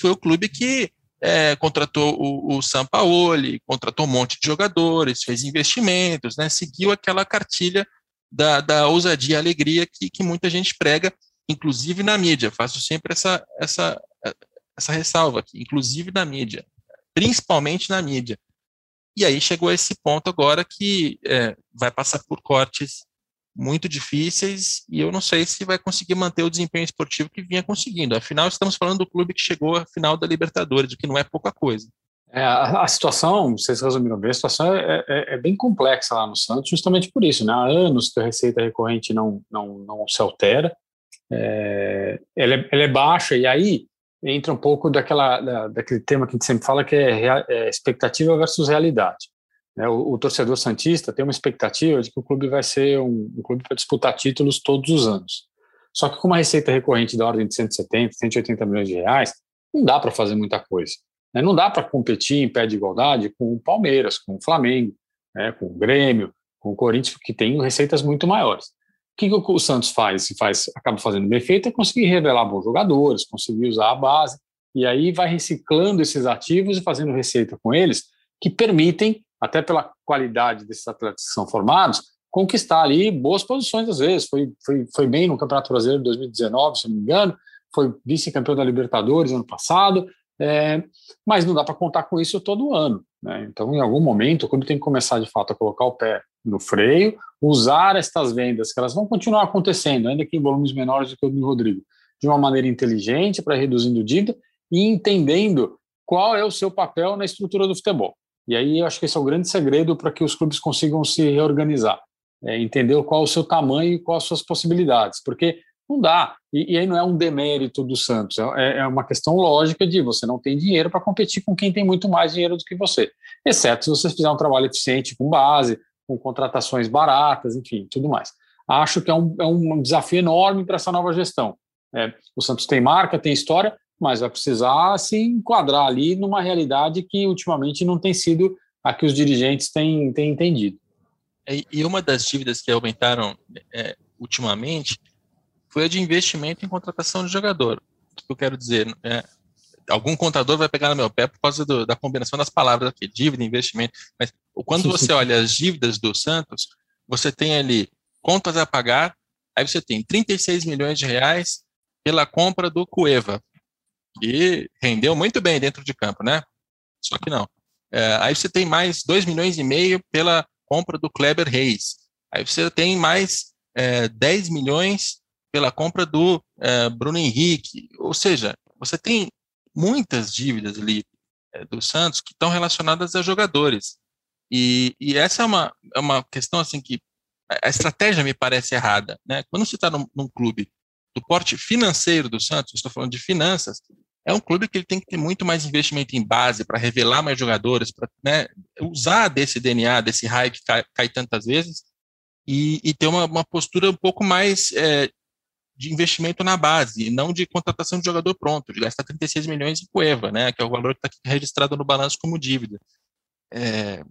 foi o clube que é, contratou o, o Sampaoli, contratou um monte de jogadores, fez investimentos, né, seguiu aquela cartilha da, da ousadia e alegria que, que muita gente prega, inclusive na mídia. Faço sempre essa, essa, essa ressalva aqui, inclusive na mídia, principalmente na mídia. E aí chegou a esse ponto agora que é, vai passar por cortes muito difíceis e eu não sei se vai conseguir manter o desempenho esportivo que vinha conseguindo. Afinal, estamos falando do clube que chegou à final da Libertadores, o que não é pouca coisa. É, a, a, situação, vocês resumiram bem, a situação é, é, é, bem complexa lá no Santos, justamente por isso. Né? Há anos que a receita recorrente não, não, não se altera, é, ela, é, ela, é, baixa, e aí entra um pouco daquela, da, daquele tema que a gente sempre fala, que é, é expectativa versus realidade. Né? O, o, torcedor santista tem uma expectativa de que o clube vai ser um, um clube para disputar títulos todos os anos. Só que com uma receita recorrente da ordem de 170, 180 milhões de reais, não dá para fazer muita coisa. Né? Não dá para competir em pé de igualdade com o Palmeiras, com o Flamengo, né? com o Grêmio, com o Corinthians, que tem receitas muito maiores. O que, que o Santos faz? faz acaba fazendo bem feito é conseguir revelar bons jogadores, conseguir usar a base, e aí vai reciclando esses ativos e fazendo receita com eles que permitem até pela qualidade desses atletas que são formados, conquistar ali boas posições às vezes. Foi, foi, foi bem no Campeonato Brasileiro de 2019, se não me engano, foi vice-campeão da Libertadores ano passado, é, mas não dá para contar com isso todo ano. Né? Então, em algum momento, o clube tem que começar de fato a colocar o pé no freio, usar estas vendas, que elas vão continuar acontecendo, ainda que em volumes menores do que o do Rodrigo, de uma maneira inteligente para reduzindo dívida e entendendo qual é o seu papel na estrutura do futebol. E aí eu acho que esse é o grande segredo para que os clubes consigam se reorganizar, é entender qual é o seu tamanho e quais as suas possibilidades, porque não dá. E, e aí não é um demérito do Santos, é, é uma questão lógica de você não tem dinheiro para competir com quem tem muito mais dinheiro do que você, exceto se você fizer um trabalho eficiente com base, com contratações baratas, enfim, tudo mais. Acho que é um, é um desafio enorme para essa nova gestão. É, o Santos tem marca, tem história, mas vai precisar se enquadrar ali numa realidade que ultimamente não tem sido a que os dirigentes têm, têm entendido. E uma das dívidas que aumentaram é, ultimamente foi a de investimento em contratação de jogador. O que eu quero dizer? É, algum contador vai pegar no meu pé por causa do, da combinação das palavras aqui, dívida, investimento. Mas quando você olha as dívidas do Santos, você tem ali contas a pagar, aí você tem 36 milhões de reais pela compra do Cueva, que rendeu muito bem dentro de campo, né? Só que não. É, aí você tem mais 2 milhões e meio pela compra do Kleber Reis. Aí você tem mais é, 10 milhões pela compra do é, Bruno Henrique. Ou seja, você tem muitas dívidas ali é, do Santos que estão relacionadas a jogadores. E, e essa é uma, é uma questão assim que a estratégia me parece errada. Né? Quando você está num, num clube do porte financeiro do Santos, estou falando de finanças, é um clube que ele tem que ter muito mais investimento em base para revelar mais jogadores, para né, usar desse DNA, desse raio que cai, cai tantas vezes, e, e ter uma, uma, postura um pouco mais é, de investimento na base, e não de contratação de jogador pronto, de gastar 36 milhões em Cueva, né, que é o valor que está registrado no balanço como dívida. É,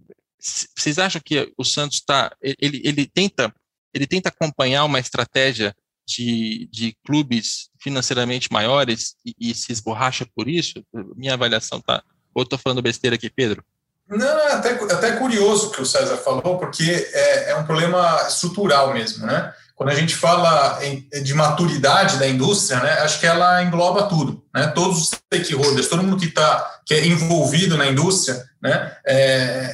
vocês acham que o Santos está, ele, ele tenta ele tenta acompanhar uma estratégia de, de clubes financeiramente maiores e, e, se esborracha por isso? Minha avaliação tá. Ou estou falando besteira aqui, Pedro? Não, é até, até curioso o que o César falou, porque é, é um problema estrutural mesmo, né? Quando a gente fala de maturidade da indústria, né, acho que ela engloba tudo, né, todos os stakeholders, todo mundo que está que é envolvido na indústria, né, é,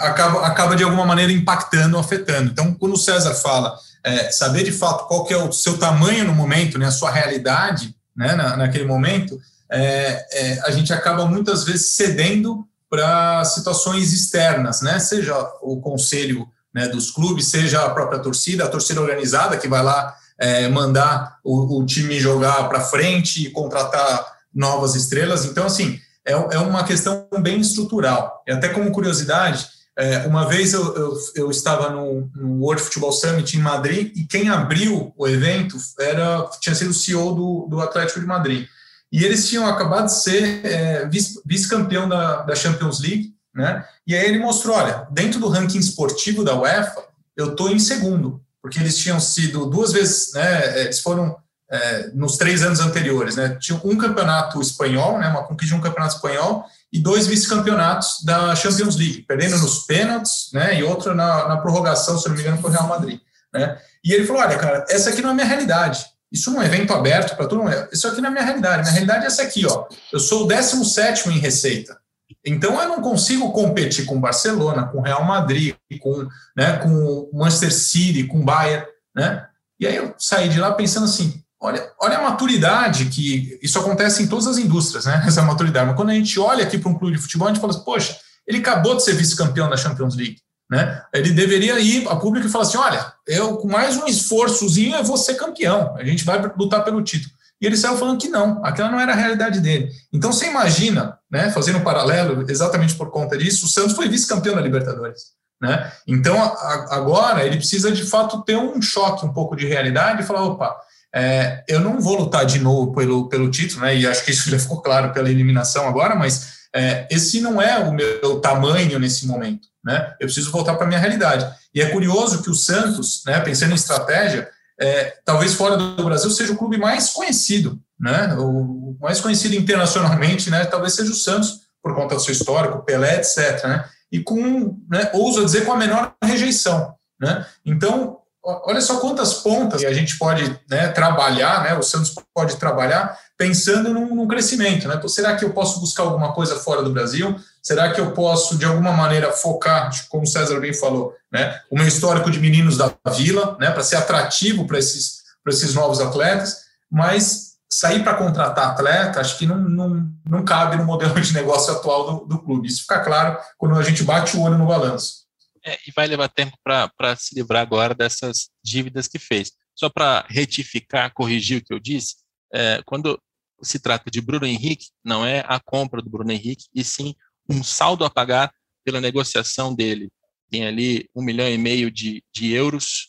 acaba, acaba de alguma maneira impactando, afetando. Então, quando o César fala é, saber de fato qual que é o seu tamanho no momento, né, a sua realidade, né, na, naquele momento, é, é a gente acaba muitas vezes cedendo para situações externas, né, seja o conselho né, dos clubes, seja a própria torcida, a torcida organizada que vai lá é, mandar o, o, time jogar para frente e contratar novas estrelas. Então, assim, é, é uma questão bem estrutural. E até como curiosidade, é, uma vez eu, eu, eu estava no, no, World Football Summit em Madrid e quem abriu o evento era tinha sido o CEO do, do Atlético de Madrid. E eles tinham acabado de ser é, vice-campeão da, da Champions League né? E aí ele mostrou, olha, dentro do ranking esportivo da UEFA, eu estou em segundo, porque eles tinham sido duas vezes, né? Eles foram é, nos três anos anteriores, né? Tinha um campeonato espanhol, né? Uma conquista de um campeonato espanhol e dois vice-campeonatos da Champions League, perdendo nos pênaltis, né? E outro na, na prorrogação, se não me engano, foi o Real Madrid, né? E ele falou, olha, cara, essa aqui não é minha realidade. Isso não é um evento aberto para todo mundo. Isso aqui não é minha realidade. Minha realidade é essa aqui, ó. Eu sou o 17 em receita. Então eu não consigo competir com Barcelona, com Real Madrid, com, né, com Manchester City, com Bayern, né? E aí eu saí de lá pensando assim, olha, olha a maturidade que isso acontece em todas as indústrias, né? Essa maturidade. Mas quando a gente olha aqui para um clube de futebol, a gente fala assim, poxa, ele acabou de ser vice-campeão da Champions League, né? Ele deveria ir a público e falar assim, olha, eu com mais um esforçozinho eu vou ser campeão. A gente vai lutar pelo título. E ele saiu falando que não, aquela não era a realidade dele. Então você imagina, né, fazendo um paralelo, exatamente por conta disso, o Santos foi vice-campeão da Libertadores. Né? Então a, agora ele precisa de fato ter um choque um pouco de realidade e falar: opa, é, eu não vou lutar de novo pelo, pelo título, né? e acho que isso já ficou claro pela eliminação agora, mas é, esse não é o meu tamanho nesse momento. Né? Eu preciso voltar para a minha realidade. E é curioso que o Santos, né, pensando em estratégia, é, talvez fora do Brasil seja o clube mais conhecido, né? O mais conhecido internacionalmente, né? Talvez seja o Santos por conta do seu histórico, Pelé, etc. Né? E com, né, ouso dizer, com a menor rejeição, né? Então, olha só quantas pontas a gente pode né, trabalhar, né? O Santos pode trabalhar pensando num, num crescimento, né? Será que eu posso buscar alguma coisa fora do Brasil? Será que eu posso, de alguma maneira, focar, como o César bem falou, né, o meu histórico de meninos da vila, né, para ser atrativo para esses, esses novos atletas, mas sair para contratar atleta, acho que não, não, não cabe no modelo de negócio atual do, do clube. Isso fica claro quando a gente bate o olho no balanço. É, e vai levar tempo para se livrar agora dessas dívidas que fez. Só para retificar, corrigir o que eu disse, é, quando se trata de Bruno Henrique, não é a compra do Bruno Henrique, e sim um saldo a pagar pela negociação dele. Tem ali um milhão e meio de, de euros,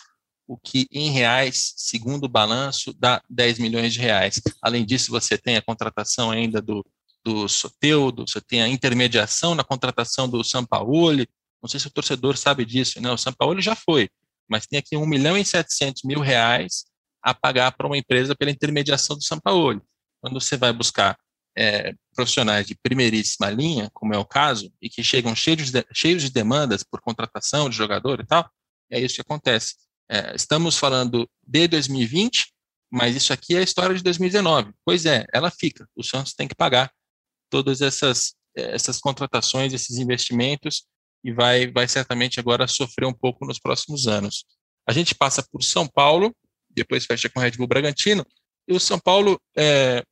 o que em reais, segundo o balanço, dá 10 milhões de reais. Além disso, você tem a contratação ainda do, do Soteudo, você tem a intermediação na contratação do Sampaoli. Não sei se o torcedor sabe disso, né? O Sampaoli já foi, mas tem aqui 1 milhão e 700 mil reais a pagar para uma empresa pela intermediação do Sampaoli. Quando você vai buscar é, profissionais de primeiríssima linha, como é o caso, e que chegam cheios de, cheios de demandas por contratação de jogador e tal, é isso que acontece. É, estamos falando de 2020, mas isso aqui é a história de 2019. Pois é, ela fica. O Santos tem que pagar todas essas, essas contratações, esses investimentos, e vai, vai certamente agora sofrer um pouco nos próximos anos. A gente passa por São Paulo, depois fecha com o Red Bull Bragantino, e o São Paulo é,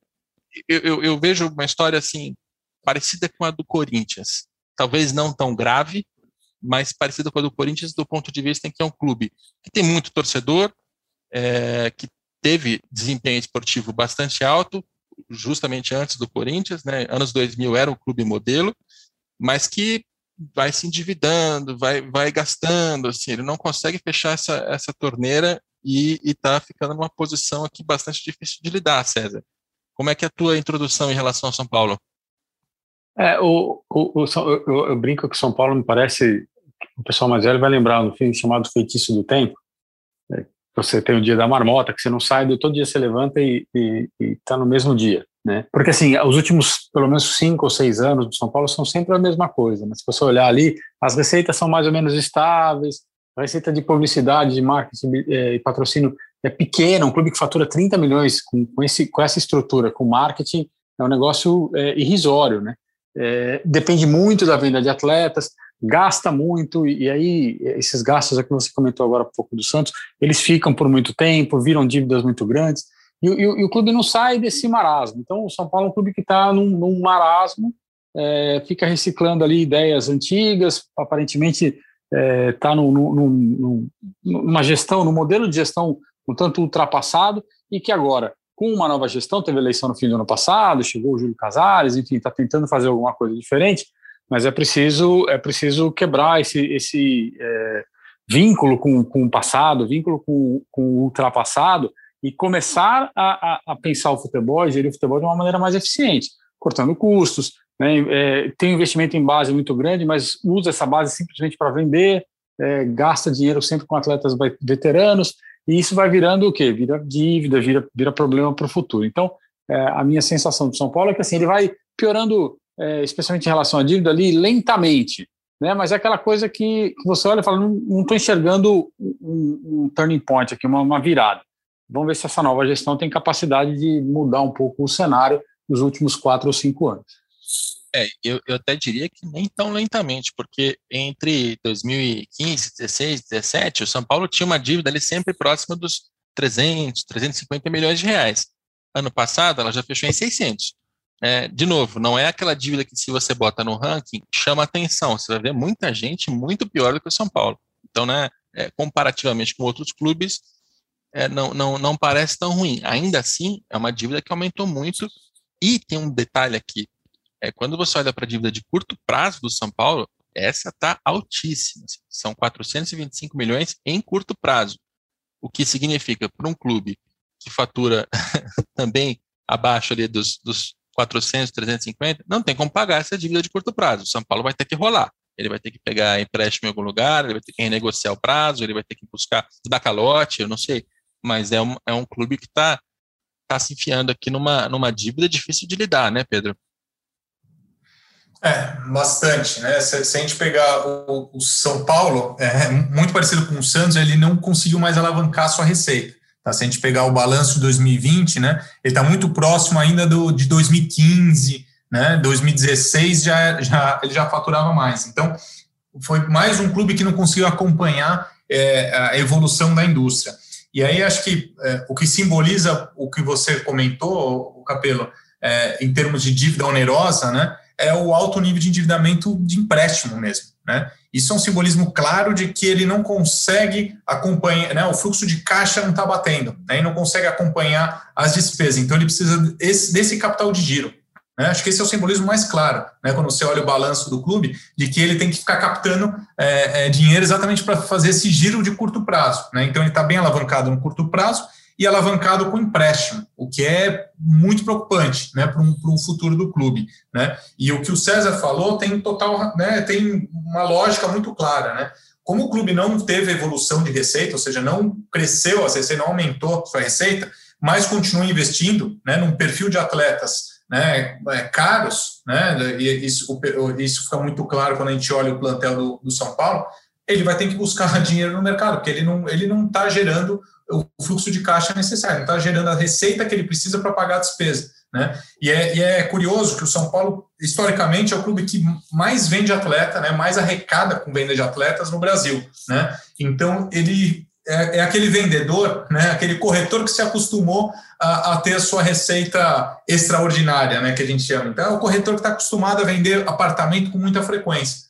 eu, eu, eu vejo uma história assim parecida com a do Corinthians. Talvez não tão grave, mas parecida com a do Corinthians do ponto de vista em que é um clube que tem muito torcedor, é, que teve desempenho esportivo bastante alto, justamente antes do Corinthians, né? Anos 2000 era o clube modelo, mas que vai se endividando, vai, vai gastando, assim, ele não consegue fechar essa, essa torneira e está ficando numa posição aqui bastante difícil de lidar, César. Como é que é a tua introdução em relação ao São Paulo? É, o, o, o eu, eu, brinco que São Paulo me parece, o pessoal mais velho vai lembrar no filme chamado Feitiço do Tempo. Né? Você tem o dia da marmota, que você não sai, todo dia você levanta e está no mesmo dia. Né? Porque assim, os últimos pelo menos cinco ou seis anos do São Paulo são sempre a mesma coisa. Mas se você olhar ali, as receitas são mais ou menos estáveis, a receita de publicidade, de marketing é, e patrocínio é pequena, um clube que fatura 30 milhões com, com, esse, com essa estrutura, com marketing, é um negócio é, irrisório, né? É, depende muito da venda de atletas, gasta muito, e, e aí esses gastos, é que você comentou agora um pouco do Santos, eles ficam por muito tempo, viram dívidas muito grandes, e, e, e o clube não sai desse marasmo. Então, o São Paulo é um clube que está num, num, marasmo, é, fica reciclando ali ideias antigas, aparentemente está é, numa gestão, num modelo de gestão um tanto ultrapassado e que agora, com uma nova gestão, teve eleição no fim do ano passado, chegou o Júlio Casares, enfim, está tentando fazer alguma coisa diferente, mas é preciso é preciso quebrar esse, esse é, vínculo com, com o passado, vínculo com, com o ultrapassado e começar a, a, a pensar o futebol, gerir o futebol de uma maneira mais eficiente, cortando custos, né, é, tem investimento em base muito grande, mas usa essa base simplesmente para vender, é, gasta dinheiro sempre com atletas veteranos, e isso vai virando o quê? Vira dívida, vira, vira problema para o futuro. Então, é, a minha sensação do São Paulo é que assim, ele vai piorando, é, especialmente em relação à dívida ali, lentamente, né? mas é aquela coisa que, que você olha e fala, não estou enxergando um, um, turning point aqui, uma, uma virada. Vamos ver se essa nova gestão tem capacidade de mudar um pouco o cenário nos últimos quatro ou cinco anos. É, eu, eu até diria que nem tão lentamente, porque entre 2015, 16, 17, o São Paulo tinha uma dívida ali sempre próxima dos 300, 350 milhões de reais. Ano passado, ela já fechou em 600. É, de novo, não é aquela dívida que se você bota no ranking, chama atenção. Você vai ver muita gente muito pior do que o São Paulo. Então, né, é, comparativamente com outros clubes, é, não, não, não parece tão ruim. Ainda assim, é uma dívida que aumentou muito. E tem um detalhe aqui, é, quando você olha para a dívida de curto prazo do São Paulo, essa está altíssima. Assim, são 425 milhões em curto prazo. O que significa para um clube que fatura também abaixo ali dos, dos 400, 350, não tem como pagar essa dívida de curto prazo. O São Paulo vai ter que rolar. Ele vai ter que pegar empréstimo em algum lugar, ele vai ter que renegociar o prazo, ele vai ter que buscar dar calote, eu não sei. Mas é um, é um clube que está tá se enfiando aqui numa, numa dívida difícil de lidar, né, Pedro? É, bastante, né? Se, se a gente pegar o, o, São Paulo, é muito parecido com o Santos, ele não conseguiu mais alavancar sua receita. Tá? Se a gente pegar o balanço de 2020, né? Ele está muito próximo ainda do, de 2015, né? 2016 já, já ele já faturava mais. Então, foi mais um clube que não conseguiu acompanhar é, a evolução da indústria. E aí acho que é, o que simboliza o que você comentou, o Capelo, é, em termos de dívida onerosa, né? É o alto nível de endividamento de empréstimo mesmo. Né? Isso é um simbolismo claro de que ele não consegue acompanhar, né? o fluxo de caixa não está batendo, né? não consegue acompanhar as despesas. Então, ele precisa desse, desse capital de giro. Né? Acho que esse é o simbolismo mais claro, né? quando você olha o balanço do clube, de que ele tem que ficar captando é, é, dinheiro exatamente para fazer esse giro de curto prazo. Né? Então, ele está bem alavancado no curto prazo e alavancado com empréstimo, o que é muito preocupante né, para um, futuro do clube. Né? E o que o César falou tem total, né, tem uma lógica muito clara. Né? Como o clube não teve evolução de receita, ou seja, não cresceu a receita, não aumentou sua receita, mas continua investindo né, num perfil de atletas né, é, caros, né, e isso, isso fica muito claro quando a gente olha o plantel do, do São Paulo, ele vai ter que buscar dinheiro no mercado, porque ele não ele não está gerando o fluxo de caixa necessário, não está gerando a receita que ele precisa para pagar a despesa. Né? E, é, e é curioso que o São Paulo, historicamente, é o clube que mais vende atleta, né? mais arrecada com venda de atletas no Brasil. Né? Então, ele é, é, aquele vendedor, né, aquele corretor que se acostumou a, a, ter a sua receita extraordinária, né, que a gente chama. Então, é o corretor que está acostumado a vender apartamento com muita frequência.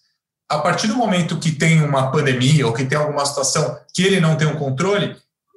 A partir do momento que tem uma pandemia ou que tem alguma situação que ele não tem um controle,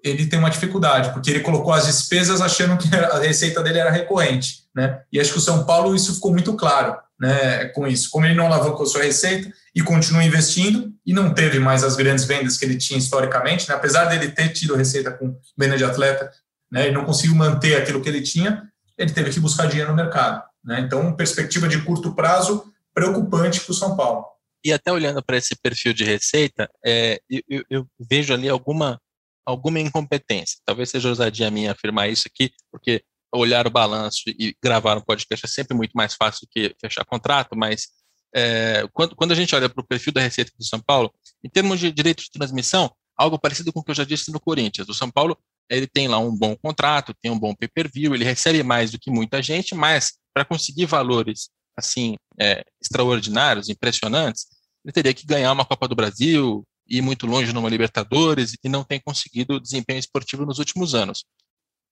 ele tem uma dificuldade, porque ele colocou as despesas achando que a receita dele era recorrente, né? E acho que o São Paulo isso ficou muito claro, né, com isso. Como ele não alavancou sua receita e continua investindo e não teve mais as grandes vendas que ele tinha historicamente, né? apesar dele ter tido receita com venda de atleta, né, ele não conseguiu manter aquilo que ele tinha, ele teve que buscar dinheiro no mercado, né? Então, perspectiva de curto prazo preocupante para o São Paulo. E até olhando para esse perfil de receita, é, eu, eu vejo ali alguma alguma incompetência. Talvez seja ousadia minha afirmar isso aqui, porque olhar o balanço e gravar um podcast é sempre muito mais fácil que fechar contrato, mas é, quando, quando a gente olha para o perfil da receita do São Paulo, em termos de direito de transmissão, algo parecido com o que eu já disse no Corinthians. O São Paulo ele tem lá um bom contrato, tem um bom pay-per-view, ele recebe mais do que muita gente, mas para conseguir valores assim é, extraordinários, impressionantes, ele teria que ganhar uma Copa do Brasil, ir muito longe numa Libertadores e não tem conseguido desempenho esportivo nos últimos anos.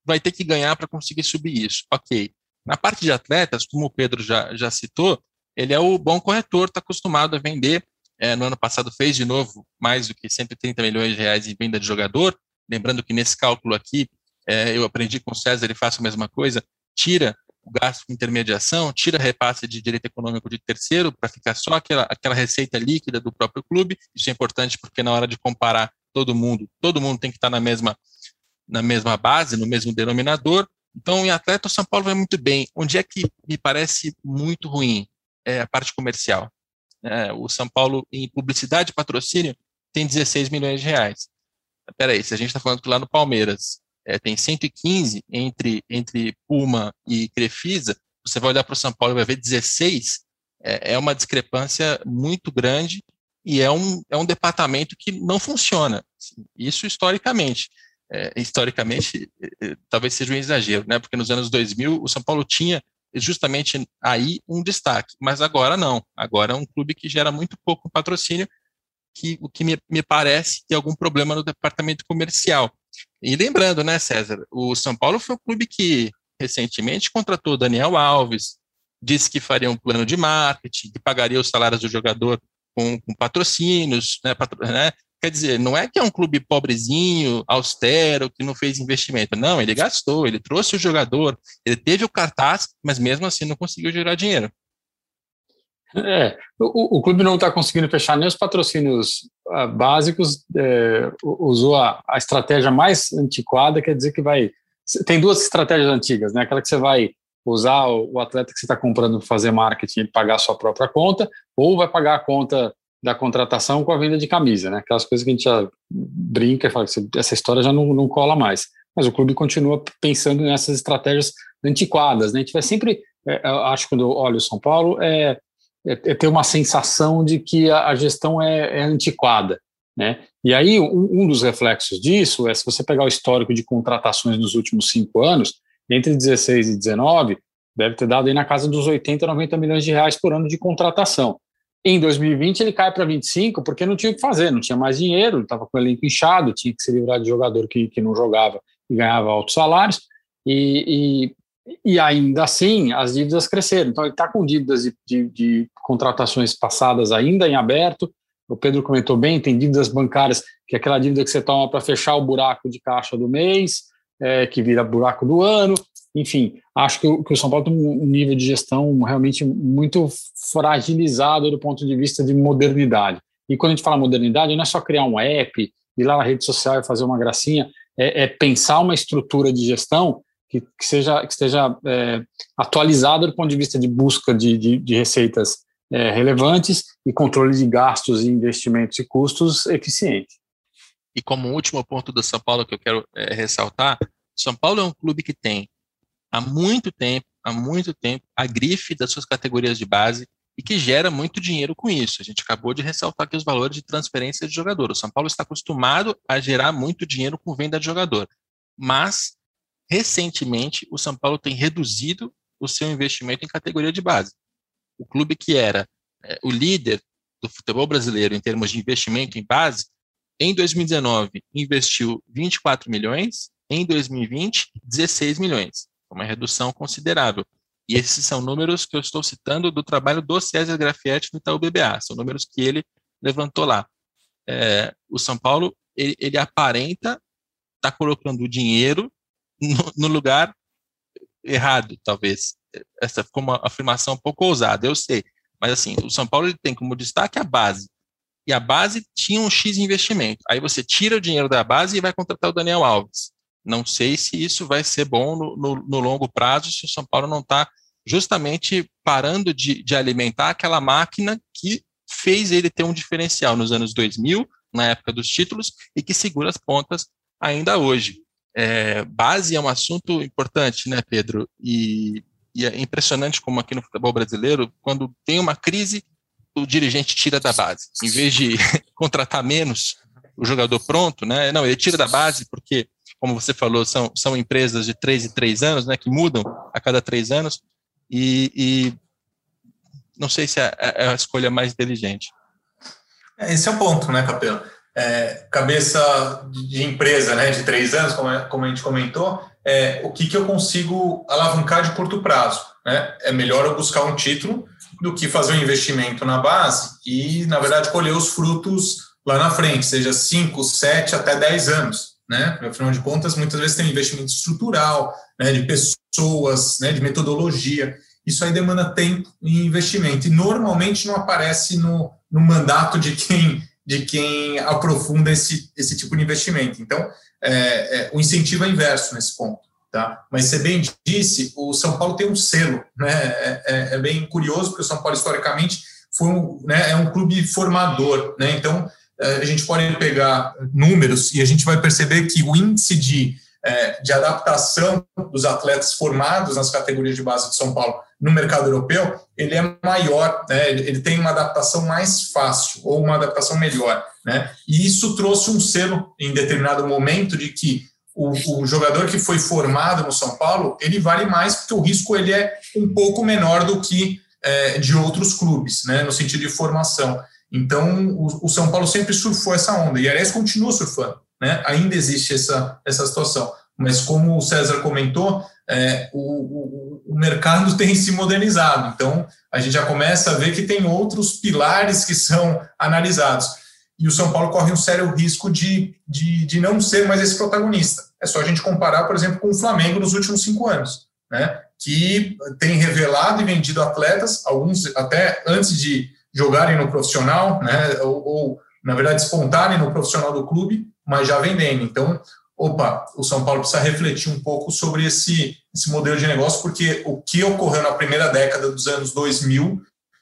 Vai ter que ganhar para conseguir subir isso. Ok. Na parte de atletas, como o Pedro já, já citou, ele é o bom corretor, está acostumado a vender. É, no ano passado fez de novo mais do que 130 milhões de reais em venda de jogador. Lembrando que nesse cálculo aqui, é, eu aprendi com o César e faço a mesma coisa, tira o gasto com intermediação, tira repasse de direito econômico de terceiro para ficar só aquela, aquela receita líquida do próprio clube. Isso é importante porque na hora de comparar todo mundo, todo mundo tem que estar na mesma, na mesma base, no mesmo denominador. Então, em atleta, o São Paulo vai muito bem. Onde é que me parece muito ruim? É a parte comercial. É, o São Paulo, em publicidade e patrocínio, tem 16 milhões de reais. Peraí, se a gente está falando que lá no Palmeiras é, tem 115 entre, entre Puma e Crefisa, você vai olhar para o São Paulo e vai ver 16, é, é, uma discrepância muito grande e é um, é um departamento que não funciona. Isso historicamente. É, historicamente, é, é, talvez seja um exagero, né? porque nos anos 2000 o São Paulo tinha justamente aí um destaque, mas agora não. Agora é um clube que gera muito pouco patrocínio, que, o que me, me parece que é algum problema no departamento comercial. E lembrando, né, César, o São Paulo foi um clube que recentemente contratou Daniel Alves, disse que faria um plano de marketing, que pagaria os salários do jogador com, com patrocínios, né, patro, né, Quer dizer, não é que é um clube pobrezinho, austero, que não fez investimento. Não, ele gastou, ele trouxe o jogador, ele teve o cartaz, mas mesmo assim não conseguiu gerar dinheiro. É, o, o clube não está conseguindo fechar nem os patrocínios básicos, é, usou a, a, estratégia mais antiquada, quer dizer que vai. Tem duas estratégias antigas, né? Aquela que você vai usar o, o atleta que você está comprando para fazer marketing e pagar a sua própria conta, ou vai pagar a conta da contratação com a venda de camisa, né? Aquelas coisas que a gente já brinca e fala que essa história já não, não cola mais. Mas o clube continua pensando nessas estratégias antiquadas, né? A gente vai sempre, é, acho que quando olha o São Paulo, é é, é ter uma sensação de que a, a gestão é, é, antiquada. Né? E aí, um, um, dos reflexos disso é se você pegar o histórico de contratações nos últimos cinco anos, entre 16 e 19, deve ter dado aí na casa dos 80, 90 milhões de reais por ano de contratação. Em 2020, ele cai para 25 porque não tinha o que fazer, não tinha mais dinheiro, estava com o elenco inchado, tinha que se livrar de jogador que, que não jogava e ganhava altos salários. E, e ainda assim, as dívidas cresceram. Então, ele está com dívidas de, de, de, contratações passadas ainda em aberto. O Pedro comentou bem: tem dívidas bancárias, que é aquela dívida que você toma para fechar o buraco de caixa do mês, é, que vira buraco do ano. Enfim, acho que o, que o São Paulo tem um nível de gestão realmente muito fragilizado do ponto de vista de modernidade. E quando a gente fala modernidade, não é só criar um app, ir lá na rede social e fazer uma gracinha, é, é pensar uma estrutura de gestão que, que seja que esteja é, do ponto de vista de busca de, de, de receitas é, relevantes e controle de gastos, investimentos e custos eficiente. E como último ponto do São Paulo que eu quero é, ressaltar, São Paulo é um clube que tem há muito tempo, há muito tempo, a grife das suas categorias de base e que gera muito dinheiro com isso. A gente acabou de ressaltar aqui os valores de transferência de jogador. O São Paulo está acostumado a gerar muito dinheiro com venda de jogador, mas recentemente o São Paulo tem reduzido o seu investimento em categoria de base. O clube que era é, o líder do futebol brasileiro em termos de investimento em base, em 2019 investiu 24 milhões, em 2020 16 milhões, uma redução considerável. E esses são números que eu estou citando do trabalho do César Grafietti no Itaú BBA, são números que ele levantou lá. É, o São Paulo ele, ele aparenta estar tá colocando dinheiro no, lugar errado, talvez. Essa ficou uma afirmação um pouco ousada, eu sei. Mas assim, o São Paulo ele tem como destaque a base. E a base tinha um X investimento. Aí você tira o dinheiro da base e vai contratar o Daniel Alves. Não sei se isso vai ser bom no, no, no longo prazo, se o São Paulo não está justamente parando de, de alimentar aquela máquina que fez ele ter um diferencial nos anos 2000, na época dos títulos, e que segura as pontas ainda hoje. É, base é um assunto importante, né, Pedro? E, e, é impressionante como aqui no futebol brasileiro, quando tem uma crise, o dirigente tira da base. Em vez de contratar menos o jogador pronto, né? Não, ele tira da base porque, como você falou, são, são empresas de três e três anos, né? Que mudam a cada três anos e, e não sei se é, é, é a escolha mais inteligente. É, esse é o ponto, né, Capelo? É, cabeça de empresa, né, de três anos, como, é, como a gente comentou, é o que, que eu consigo alavancar de curto prazo, né? É melhor eu buscar um título do que fazer um investimento na base e, na verdade, colher os frutos lá na frente, seja 5, 7 até 10 anos. Né? Afinal de contas, muitas vezes tem investimento estrutural, né, de pessoas, né, de metodologia. Isso aí demanda tempo e investimento. E normalmente não aparece no, no mandato de quem, de quem aprofunda esse, esse tipo de investimento. Então, é, é, o incentivo é inverso nesse ponto. Tá? Mas você bem disse, o São Paulo tem um selo, né? É, é, é bem curioso porque o São Paulo historicamente foi um, né, é um clube formador, né? Então é, a gente pode pegar números e a gente vai perceber que o índice de, é, de adaptação dos atletas formados nas categorias de base de São Paulo no mercado europeu, ele é maior, né? ele tem uma adaptação mais fácil ou uma adaptação melhor. Né? E isso trouxe um selo em determinado momento de que o, o, jogador que foi formado no São Paulo, ele vale mais porque o risco ele é um pouco menor do que é, de outros clubes, né, no sentido de formação. Então, o, o, São Paulo sempre surfou essa onda, e aliás continua surfando, né, ainda existe essa, essa situação. Mas como o César comentou, é, o, o, o mercado tem se modernizado, então a gente já começa a ver que tem outros pilares que são analisados e o São Paulo corre um sério risco de, de, de não ser mais esse protagonista. É só a gente comparar, por exemplo, com o Flamengo nos últimos cinco anos, né? que tem revelado e vendido atletas, alguns até antes de jogarem no profissional, né? ou, ou na verdade, espontarem no profissional do clube, mas já vendendo. Então, opa, o São Paulo precisa refletir um pouco sobre esse, esse modelo de negócio, porque o que ocorreu na primeira década dos anos 2000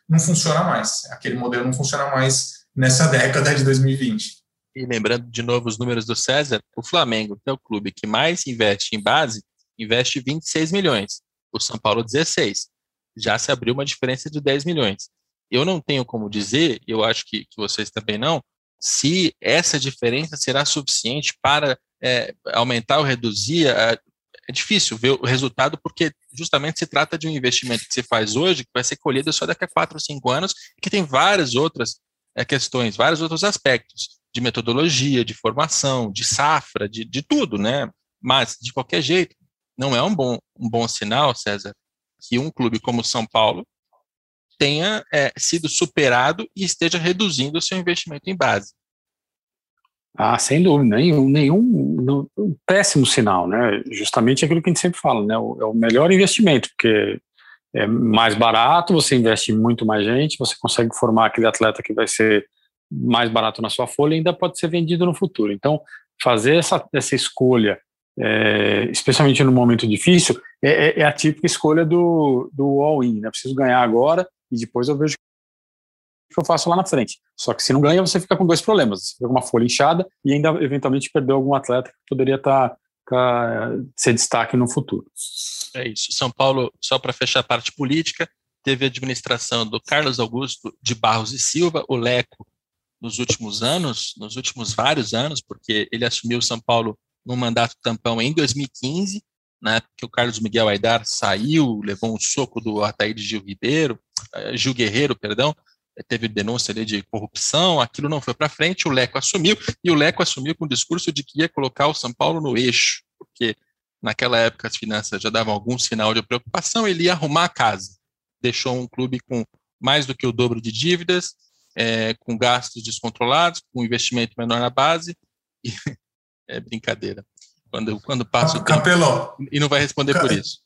não funciona mais. Aquele modelo não funciona mais nessa década de 2020. E lembrando de novo os números do César, o Flamengo, que é o clube que mais investe em base, investe 26 milhões, o São Paulo 16. Já se abriu uma diferença de 10 milhões. Eu não tenho como dizer, eu acho que, que vocês também não, se essa diferença será suficiente para é, aumentar ou reduzir. A, é difícil ver o resultado, porque justamente se trata de um investimento que se faz hoje, que vai ser colhido só daqui a 4 ou 5 anos, que tem várias outras é, questões, vários outros aspectos de metodologia, de formação, de safra, de, de tudo, né? Mas, de qualquer jeito, não é um bom, um bom sinal, César, que um clube como São Paulo tenha é, sido superado e esteja reduzindo o seu investimento em base. Ah, sem dúvida, nenhum, nenhum um péssimo sinal, né? Justamente aquilo que a gente sempre fala, né? O, é o melhor investimento, porque é mais barato, você investe em muito mais gente, você consegue formar aquele atleta que vai ser mais barato na sua folha e ainda pode ser vendido no futuro. Então, fazer essa, essa escolha, é, especialmente no momento difícil, é, é, é a típica escolha do, do all-in, né? Preciso ganhar agora e depois eu vejo o que eu faço lá na frente. Só que se não ganha, você fica com dois problemas. Você fica com uma folha inchada e ainda eventualmente perdeu algum atleta que poderia estar tá, tá, ser destaque no futuro. É isso. São Paulo, só para fechar a parte política, teve a administração do Carlos Augusto de Barros e Silva, o Leco, nos últimos anos, nos últimos vários anos, porque ele assumiu São Paulo no mandato tampão em 2015, né, que o Carlos Miguel Aidar saiu, levou um soco do Ataíde Gil Ribeiro, Gil Guerreiro, perdão, teve denúncia ali de corrupção, aquilo não foi para frente, o Leco assumiu, e o Leco assumiu com o discurso de que ia colocar o São Paulo no eixo, porque Naquela época, as finanças já davam algum sinal de preocupação, ele ia arrumar a casa. Deixou um clube com mais do que o dobro de dívidas, é, com gastos descontrolados, com investimento menor na base. E, é brincadeira. Quando, quando passa o tempo, E não vai responder por isso.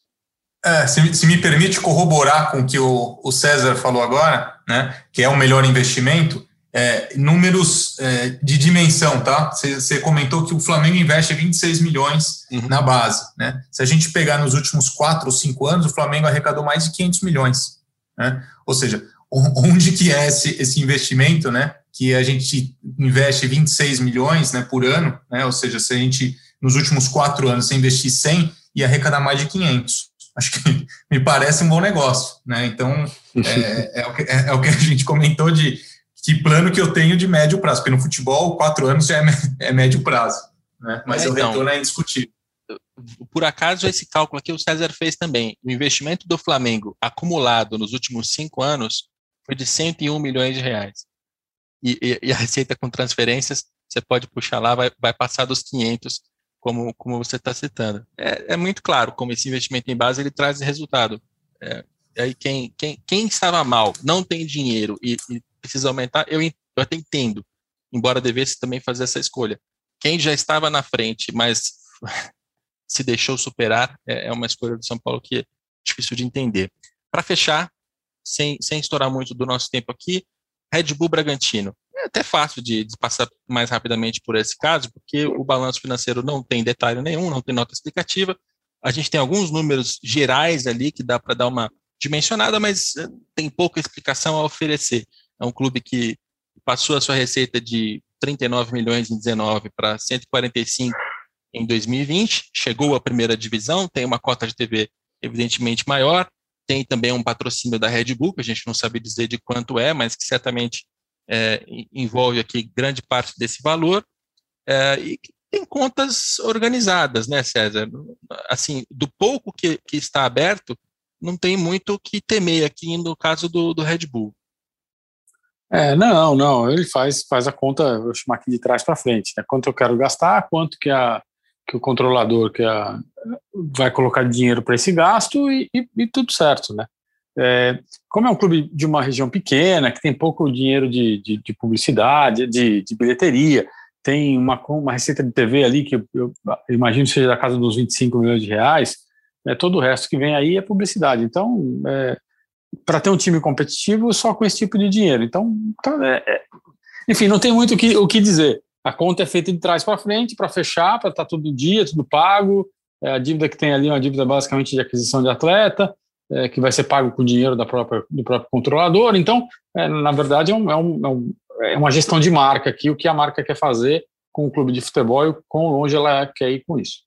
É, se, se, me permite corroborar com o que o, o César falou agora, né, que é o melhor investimento, é, números é, de dimensão, tá? Você comentou que o Flamengo investe 26 milhões uhum. na base, né? Se a gente pegar nos últimos quatro ou cinco anos, o Flamengo arrecadou mais de 500 milhões, né? Ou seja, onde que é esse, esse investimento, né? Que a gente investe 26 milhões, né, por ano, né? Ou seja, se a gente nos últimos quatro anos investir 100 e arrecadar mais de 500, acho que me parece um bom negócio, né? Então, é, é, o que, é, é, o que, a gente comentou de que plano que eu tenho de médio prazo, porque no futebol, quatro anos já é, é médio prazo, né? Mas é, o então, retorno é indiscutível. Por acaso, esse cálculo aqui o César fez também. O investimento do Flamengo acumulado nos últimos cinco anos foi de 101 milhões de reais. E, e, e a receita com transferências, você pode puxar lá, vai, vai passar dos 500 como, como você está citando. É, é, muito claro como esse investimento em base ele traz resultado. É, aí quem, quem, quem estava mal, não tem dinheiro e, e precisa aumentar, eu, eu até entendo, embora devesse também fazer essa escolha. Quem já estava na frente, mas se deixou superar, é, é uma escolha do São Paulo que é difícil de entender. Para fechar, sem, sem estourar muito do nosso tempo aqui, Red Bull Bragantino é até fácil de, de, passar mais rapidamente por esse caso, porque o balanço financeiro não tem detalhe nenhum, não tem nota explicativa. A gente tem alguns números gerais ali que dá para dar uma dimensionada, mas eh, tem pouca explicação a oferecer. É um clube que passou a sua receita de 39 milhões em 19 para 145 em 2020, chegou à primeira divisão, tem uma cota de TV evidentemente maior, tem também um patrocínio da Red Bull, que a gente não sabe dizer de quanto é, mas que certamente é, envolve aqui grande parte desse valor, é, e tem contas organizadas, né, César? Assim, do pouco que, que está aberto, não tem muito o que temer aqui no caso do, do Red Bull. É, não, não, ele faz, faz a conta, vou chamar aqui de trás para frente, né? quanto eu quero gastar, quanto que, a, que o controlador que a, vai colocar dinheiro para esse gasto e, e, e, tudo certo, né? É, como é um clube de uma região pequena, que tem pouco dinheiro de, de, de publicidade, de, de, bilheteria, tem uma, uma receita de TV ali que eu, eu imagino seja da casa dos 25 milhões de reais, é, todo o resto que vem aí é publicidade. Então, é, para ter um time competitivo, só com esse tipo de dinheiro. Então, tá, é, é, enfim, não tem muito o que, o que dizer. A conta é feita de trás para frente, para fechar, para estar tá todo dia, tudo pago. É, a dívida que tem ali é uma dívida basicamente de aquisição de atleta é, que vai ser pago com dinheiro da própria, do próprio controlador. Então, é, na verdade, é, um, é, um, é, é, uma gestão de marca aqui, o que a marca quer fazer com o clube de futebol e quão longe ela quer ir com isso.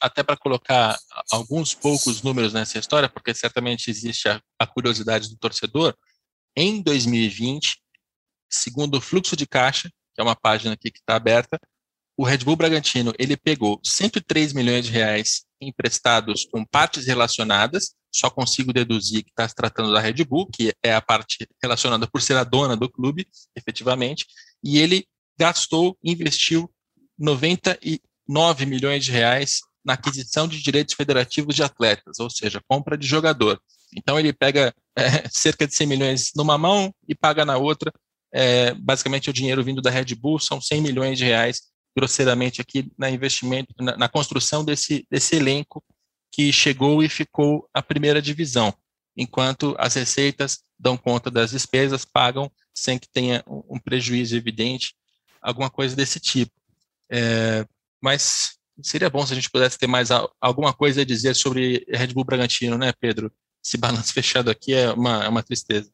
Até para colocar alguns poucos números nessa história, porque certamente existe a, a curiosidade do torcedor, em 2020, segundo o fluxo de caixa, que é uma página aqui que está aberta, o Red Bull Bragantino ele pegou 103 milhões de reais emprestados com partes relacionadas, só consigo deduzir que está se tratando da Red Bull, que é a parte relacionada por ser a dona do clube, efetivamente, e ele gastou, investiu 99 milhões de reais na aquisição de direitos federativos de atletas, ou seja, compra de jogador. Então ele pega é, cerca de 100 milhões numa mão e paga na outra. É, basicamente o dinheiro vindo da Red Bull são 100 milhões de reais grosseiramente aqui na investimento, na, na construção desse, desse elenco que chegou e ficou a primeira divisão, enquanto as receitas dão conta das despesas, pagam sem que tenha um prejuízo evidente, alguma coisa desse tipo. É, mas seria bom se a gente pudesse ter mais alguma coisa a dizer sobre Red Bull Bragantino, né, Pedro? Esse balanço fechado aqui é uma, é uma tristeza.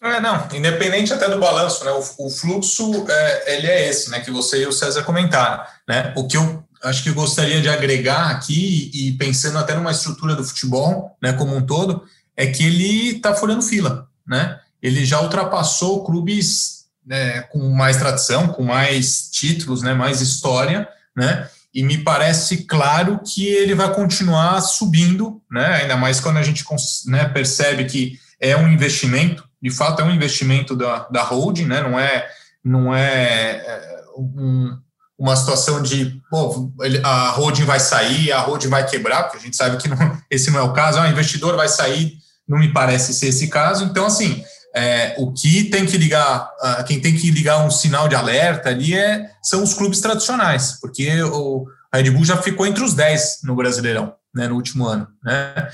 É, não, independente até do balanço, né, o, o fluxo é, ele é esse, né, que você e o César comentaram, né, o que eu acho que gostaria de agregar aqui e pensando até numa estrutura do futebol, né, como um todo, é que ele está furando fila, né, ele já ultrapassou clubes né, com mais tradição, com mais títulos, né, mais história, né, e me parece claro que ele vai continuar subindo, né, ainda mais quando a gente né, percebe que é um investimento de fato é um investimento da, da holding, né? não é, não é, é um, uma situação de pô, a holding vai sair, a holding vai quebrar, porque a gente sabe que não, esse não é o caso, ah, o investidor vai sair, não me parece ser esse caso. Então, assim, é, o que tem que ligar, uh, quem tem que ligar um sinal de alerta ali é, são os clubes tradicionais, porque o Red Bull já ficou entre os 10 no Brasileirão né, no último ano. Né?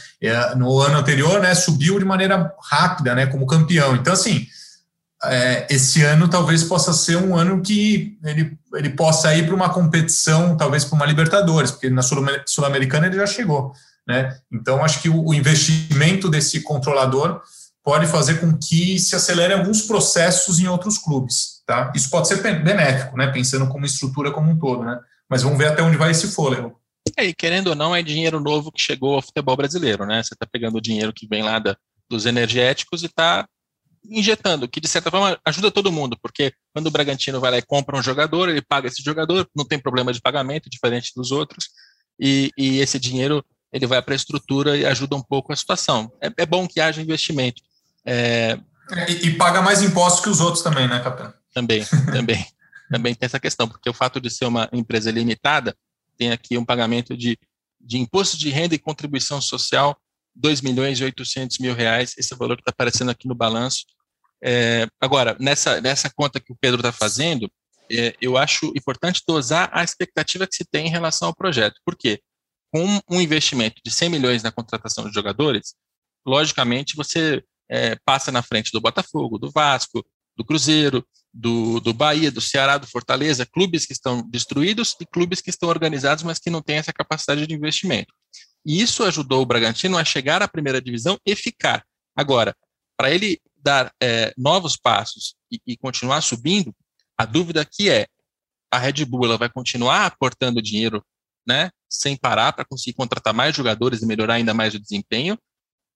No ano anterior, né, subiu de maneira rápida, né, como campeão. Então, assim, é, esse ano talvez possa ser um ano que ele, ele possa ir para uma competição, talvez para uma Libertadores, porque na Sul-Americana ele já chegou. Né? Então, acho que o, o investimento desse controlador pode fazer com que se acelerem alguns processos em outros clubes. Tá? Isso pode ser benéfico, né? pensando como estrutura como um todo. Né? Mas vamos ver até onde vai esse fôlego. E aí, querendo ou não, é dinheiro novo que chegou ao futebol brasileiro, né? Você está pegando o dinheiro que vem lá da, dos energéticos e está injetando, que de certa forma ajuda todo mundo, porque quando o Bragantino vai lá e compra um jogador, ele paga esse jogador, não tem problema de pagamento, diferente dos outros, e, e esse dinheiro ele vai para a estrutura e ajuda um pouco a situação. É, é bom que haja investimento. É... E, e, paga mais impostos que os outros também, né, Capitão? Também, também. também tem essa questão, porque o fato de ser uma empresa limitada, tem aqui um pagamento de, de imposto de renda e contribuição social 2 milhões e 800 mil reais, esse é valor que está aparecendo aqui no balanço. É, agora, nessa, nessa conta que o Pedro está fazendo, é, eu acho importante dosar a expectativa que se tem em relação ao projeto. Por quê? Com um investimento de 100 milhões na contratação de jogadores, logicamente você é, passa na frente do Botafogo, do Vasco, do Cruzeiro, do, do Bahia, do Ceará, do Fortaleza, clubes que estão destruídos e clubes que estão organizados, mas que não têm essa capacidade de investimento. E isso ajudou o Bragantino a chegar à primeira divisão e ficar. Agora, para ele dar é, novos passos e, e, continuar subindo, a dúvida aqui é: a Red Bull ela vai continuar aportando dinheiro, né, sem parar para conseguir contratar mais jogadores e melhorar ainda mais o desempenho,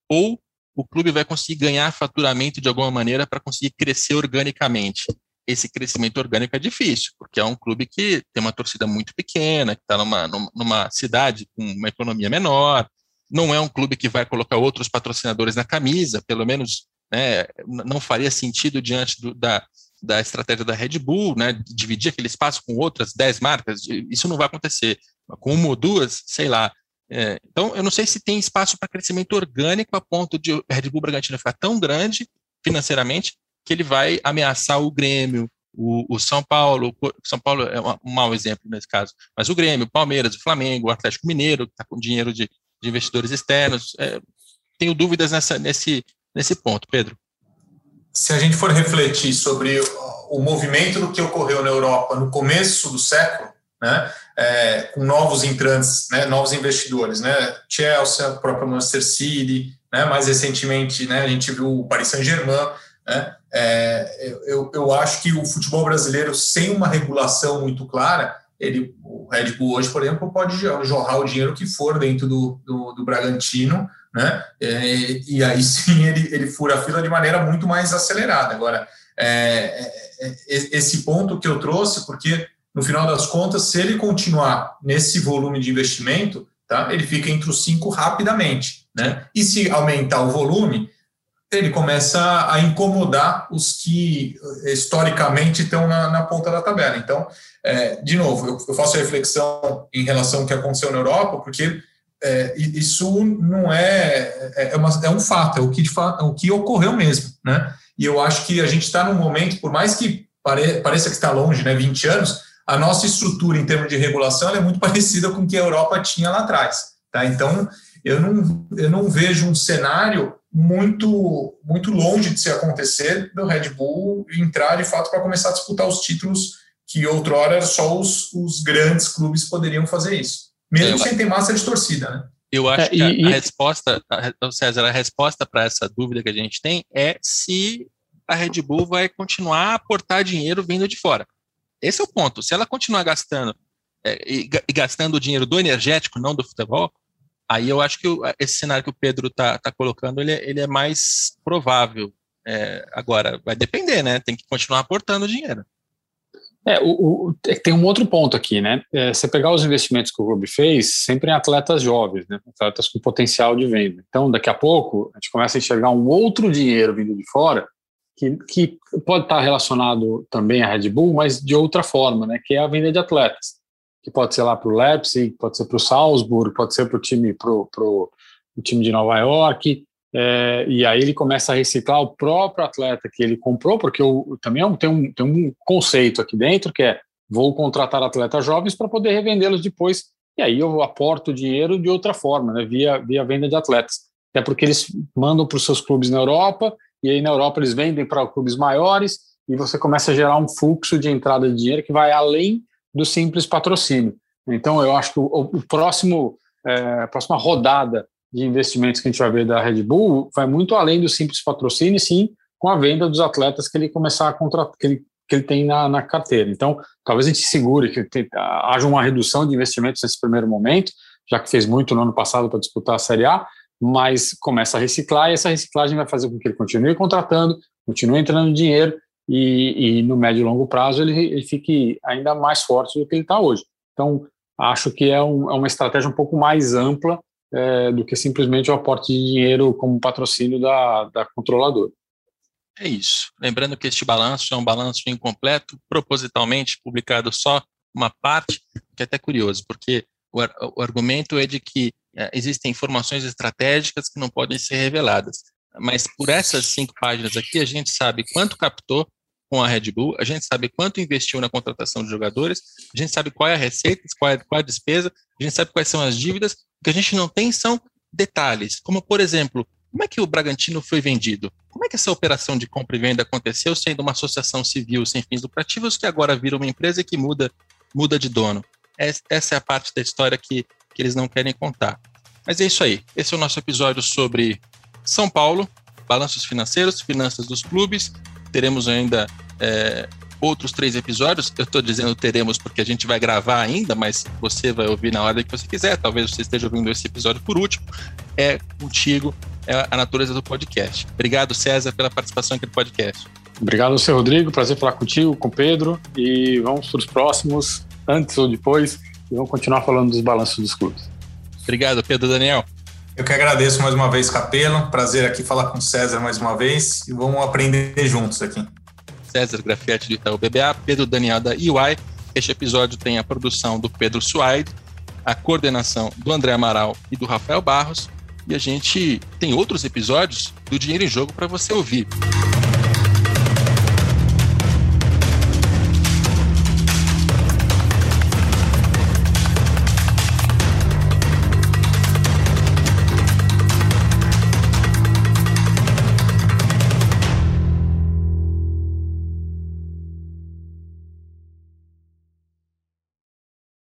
ou o clube vai conseguir ganhar faturamento de alguma maneira para conseguir crescer organicamente? Esse crescimento orgânico é difícil, porque é um clube que tem uma torcida muito pequena, que está numa, numa cidade com uma economia menor, não é um clube que vai colocar outros patrocinadores na camisa, pelo menos né, não faria sentido diante do, da, da estratégia da Red Bull, né, dividir aquele espaço com outras 10 marcas, isso não vai acontecer. Com uma ou duas, sei lá. É, então, eu não sei se tem espaço para crescimento orgânico a ponto de Red Bull Bragantino ficar tão grande financeiramente que ele vai ameaçar o Grêmio, o, o São Paulo, o São Paulo é um mau exemplo nesse caso, mas o Grêmio, o Palmeiras, o Flamengo, o Atlético Mineiro, que está com dinheiro de, de, investidores externos. É, tenho dúvidas nessa, nesse, nesse ponto, Pedro. Se a gente for refletir sobre o movimento do que ocorreu na Europa no começo do século, né, é, com novos entrantes, né, novos investidores, né, Chelsea, o próprio Manchester City, né, mais recentemente né, a gente viu o Paris Saint-Germain, né? É, eu, eu acho que o futebol brasileiro, sem uma regulação muito clara, ele, o Red Bull hoje, por exemplo, pode jorrar o dinheiro que for dentro do, do, do Bragantino, né? É, e aí sim ele, ele fura a fila de maneira muito mais acelerada. Agora, é, é, é esse ponto que eu trouxe, porque no final das contas, se ele continuar nesse volume de investimento, tá? ele fica entre os cinco rapidamente. Né? E se aumentar o volume, ele começa a incomodar os que historicamente estão na, na ponta da tabela. Então, é, de novo, eu, eu, faço a reflexão em relação ao que aconteceu na Europa, porque é, isso não é, é, é, uma, é, um fato, é o que, é o que ocorreu mesmo. Né? E eu acho que a gente está num momento, por mais que pare, pareça que está longe, né, 20 anos, a nossa estrutura em termos de regulação é muito parecida com o que a Europa tinha lá atrás. Tá? Então, eu não, eu não vejo um cenário muito muito longe de se acontecer do Red Bull entrar de fato para começar a disputar os títulos que outrora só os, os grandes clubes poderiam fazer isso, mesmo é, sem ter massa de torcida, né? Eu acho é, que a, e, a resposta, a, César, a resposta para essa dúvida que a gente tem é se a Red Bull vai continuar a aportar dinheiro vindo de fora. Esse é o ponto. Se ela continuar gastando é, e, e gastando o dinheiro do energético, não do futebol, Aí eu acho que esse cenário que o Pedro está tá colocando, ele, é, ele é mais provável. É, agora, vai depender, né? Tem que continuar aportando dinheiro. É, o, o, é tem um outro ponto aqui, né? É, você pegar os investimentos que o clube fez, sempre em atletas jovens, né? Atletas com potencial de venda. Então, daqui a pouco, a gente começa a enxergar um outro dinheiro vindo de fora, que, que pode estar relacionado também à Red Bull, mas de outra forma, né? Que é a venda de atletas que pode ser lá para o Leipzig, pode ser para o Salzburg, pode ser para o time, pro, pro, time de Nova York, é, e aí ele começa a reciclar o próprio atleta que ele comprou, porque o, também tem, um, tem um conceito aqui dentro que é vou contratar atletas jovens para poder revendê-los depois, e aí eu aporto dinheiro de outra forma, né, via, via venda de atletas. É porque eles mandam para os seus clubes na Europa, e aí na Europa eles vendem para clubes maiores, e você começa a gerar um fluxo de entrada de dinheiro que vai além do simples patrocínio. Então, eu acho que o, o próximo, é, a próxima rodada de investimentos que a gente vai ver da Red Bull vai muito além do simples patrocínio, sim, com a venda dos atletas que ele começar a contratar, que ele, que ele tem na, na carteira. Então, talvez a gente segure que te, haja uma redução de investimentos nesse primeiro momento, já que fez muito no ano passado para disputar a Série A, mas começa a reciclar e essa reciclagem vai fazer com que ele continue contratando, continue entrando dinheiro e, e no médio e longo prazo ele, ele fique ainda mais forte do que ele está hoje. Então, acho que é, um, é, uma estratégia um pouco mais ampla é, do que simplesmente o aporte de dinheiro como patrocínio da, da controladora. É isso. Lembrando que este balanço é um balanço incompleto, propositalmente publicado só uma parte, que é até curioso, porque o, o argumento é de que é, existem informações estratégicas que não podem ser reveladas. Mas por essas cinco páginas aqui, a gente sabe quanto captou com a Red Bull, a gente sabe quanto investiu na contratação de jogadores, a gente sabe qual é a receita, qual é, qual é a despesa, a gente sabe quais são as dívidas, o que a gente não tem são detalhes, como por exemplo, como é que o Bragantino foi vendido? Como é que essa operação de compra e venda aconteceu sendo uma associação civil sem fins lucrativos que agora vira uma empresa que muda, muda de dono? Essa é a parte da história que, que eles não querem contar. Mas é isso aí. Esse é o nosso episódio sobre São Paulo, balanços financeiros, finanças dos clubes. Teremos ainda é, outros três episódios. Eu estou dizendo teremos porque a gente vai gravar ainda, mas você vai ouvir na hora que você quiser. Talvez você esteja ouvindo esse episódio por último. É contigo, é a natureza do podcast. Obrigado, César, pela participação aqui no podcast. Obrigado, seu Rodrigo. Prazer falar contigo, com o Pedro. E vamos para os próximos, antes ou depois, e vamos continuar falando dos balanços dos clubes. Obrigado, Pedro Daniel. Eu que agradeço mais uma vez, Capelo. Prazer aqui falar com César mais uma vez e vamos aprender juntos aqui. César Grafietti do Itaú BBA, Pedro Daniel da EY. Este episódio tem a produção do Pedro Suaide, a coordenação do André Amaral e do Rafael Barros. E a gente tem outros episódios do Dinheiro em Jogo para você ouvir.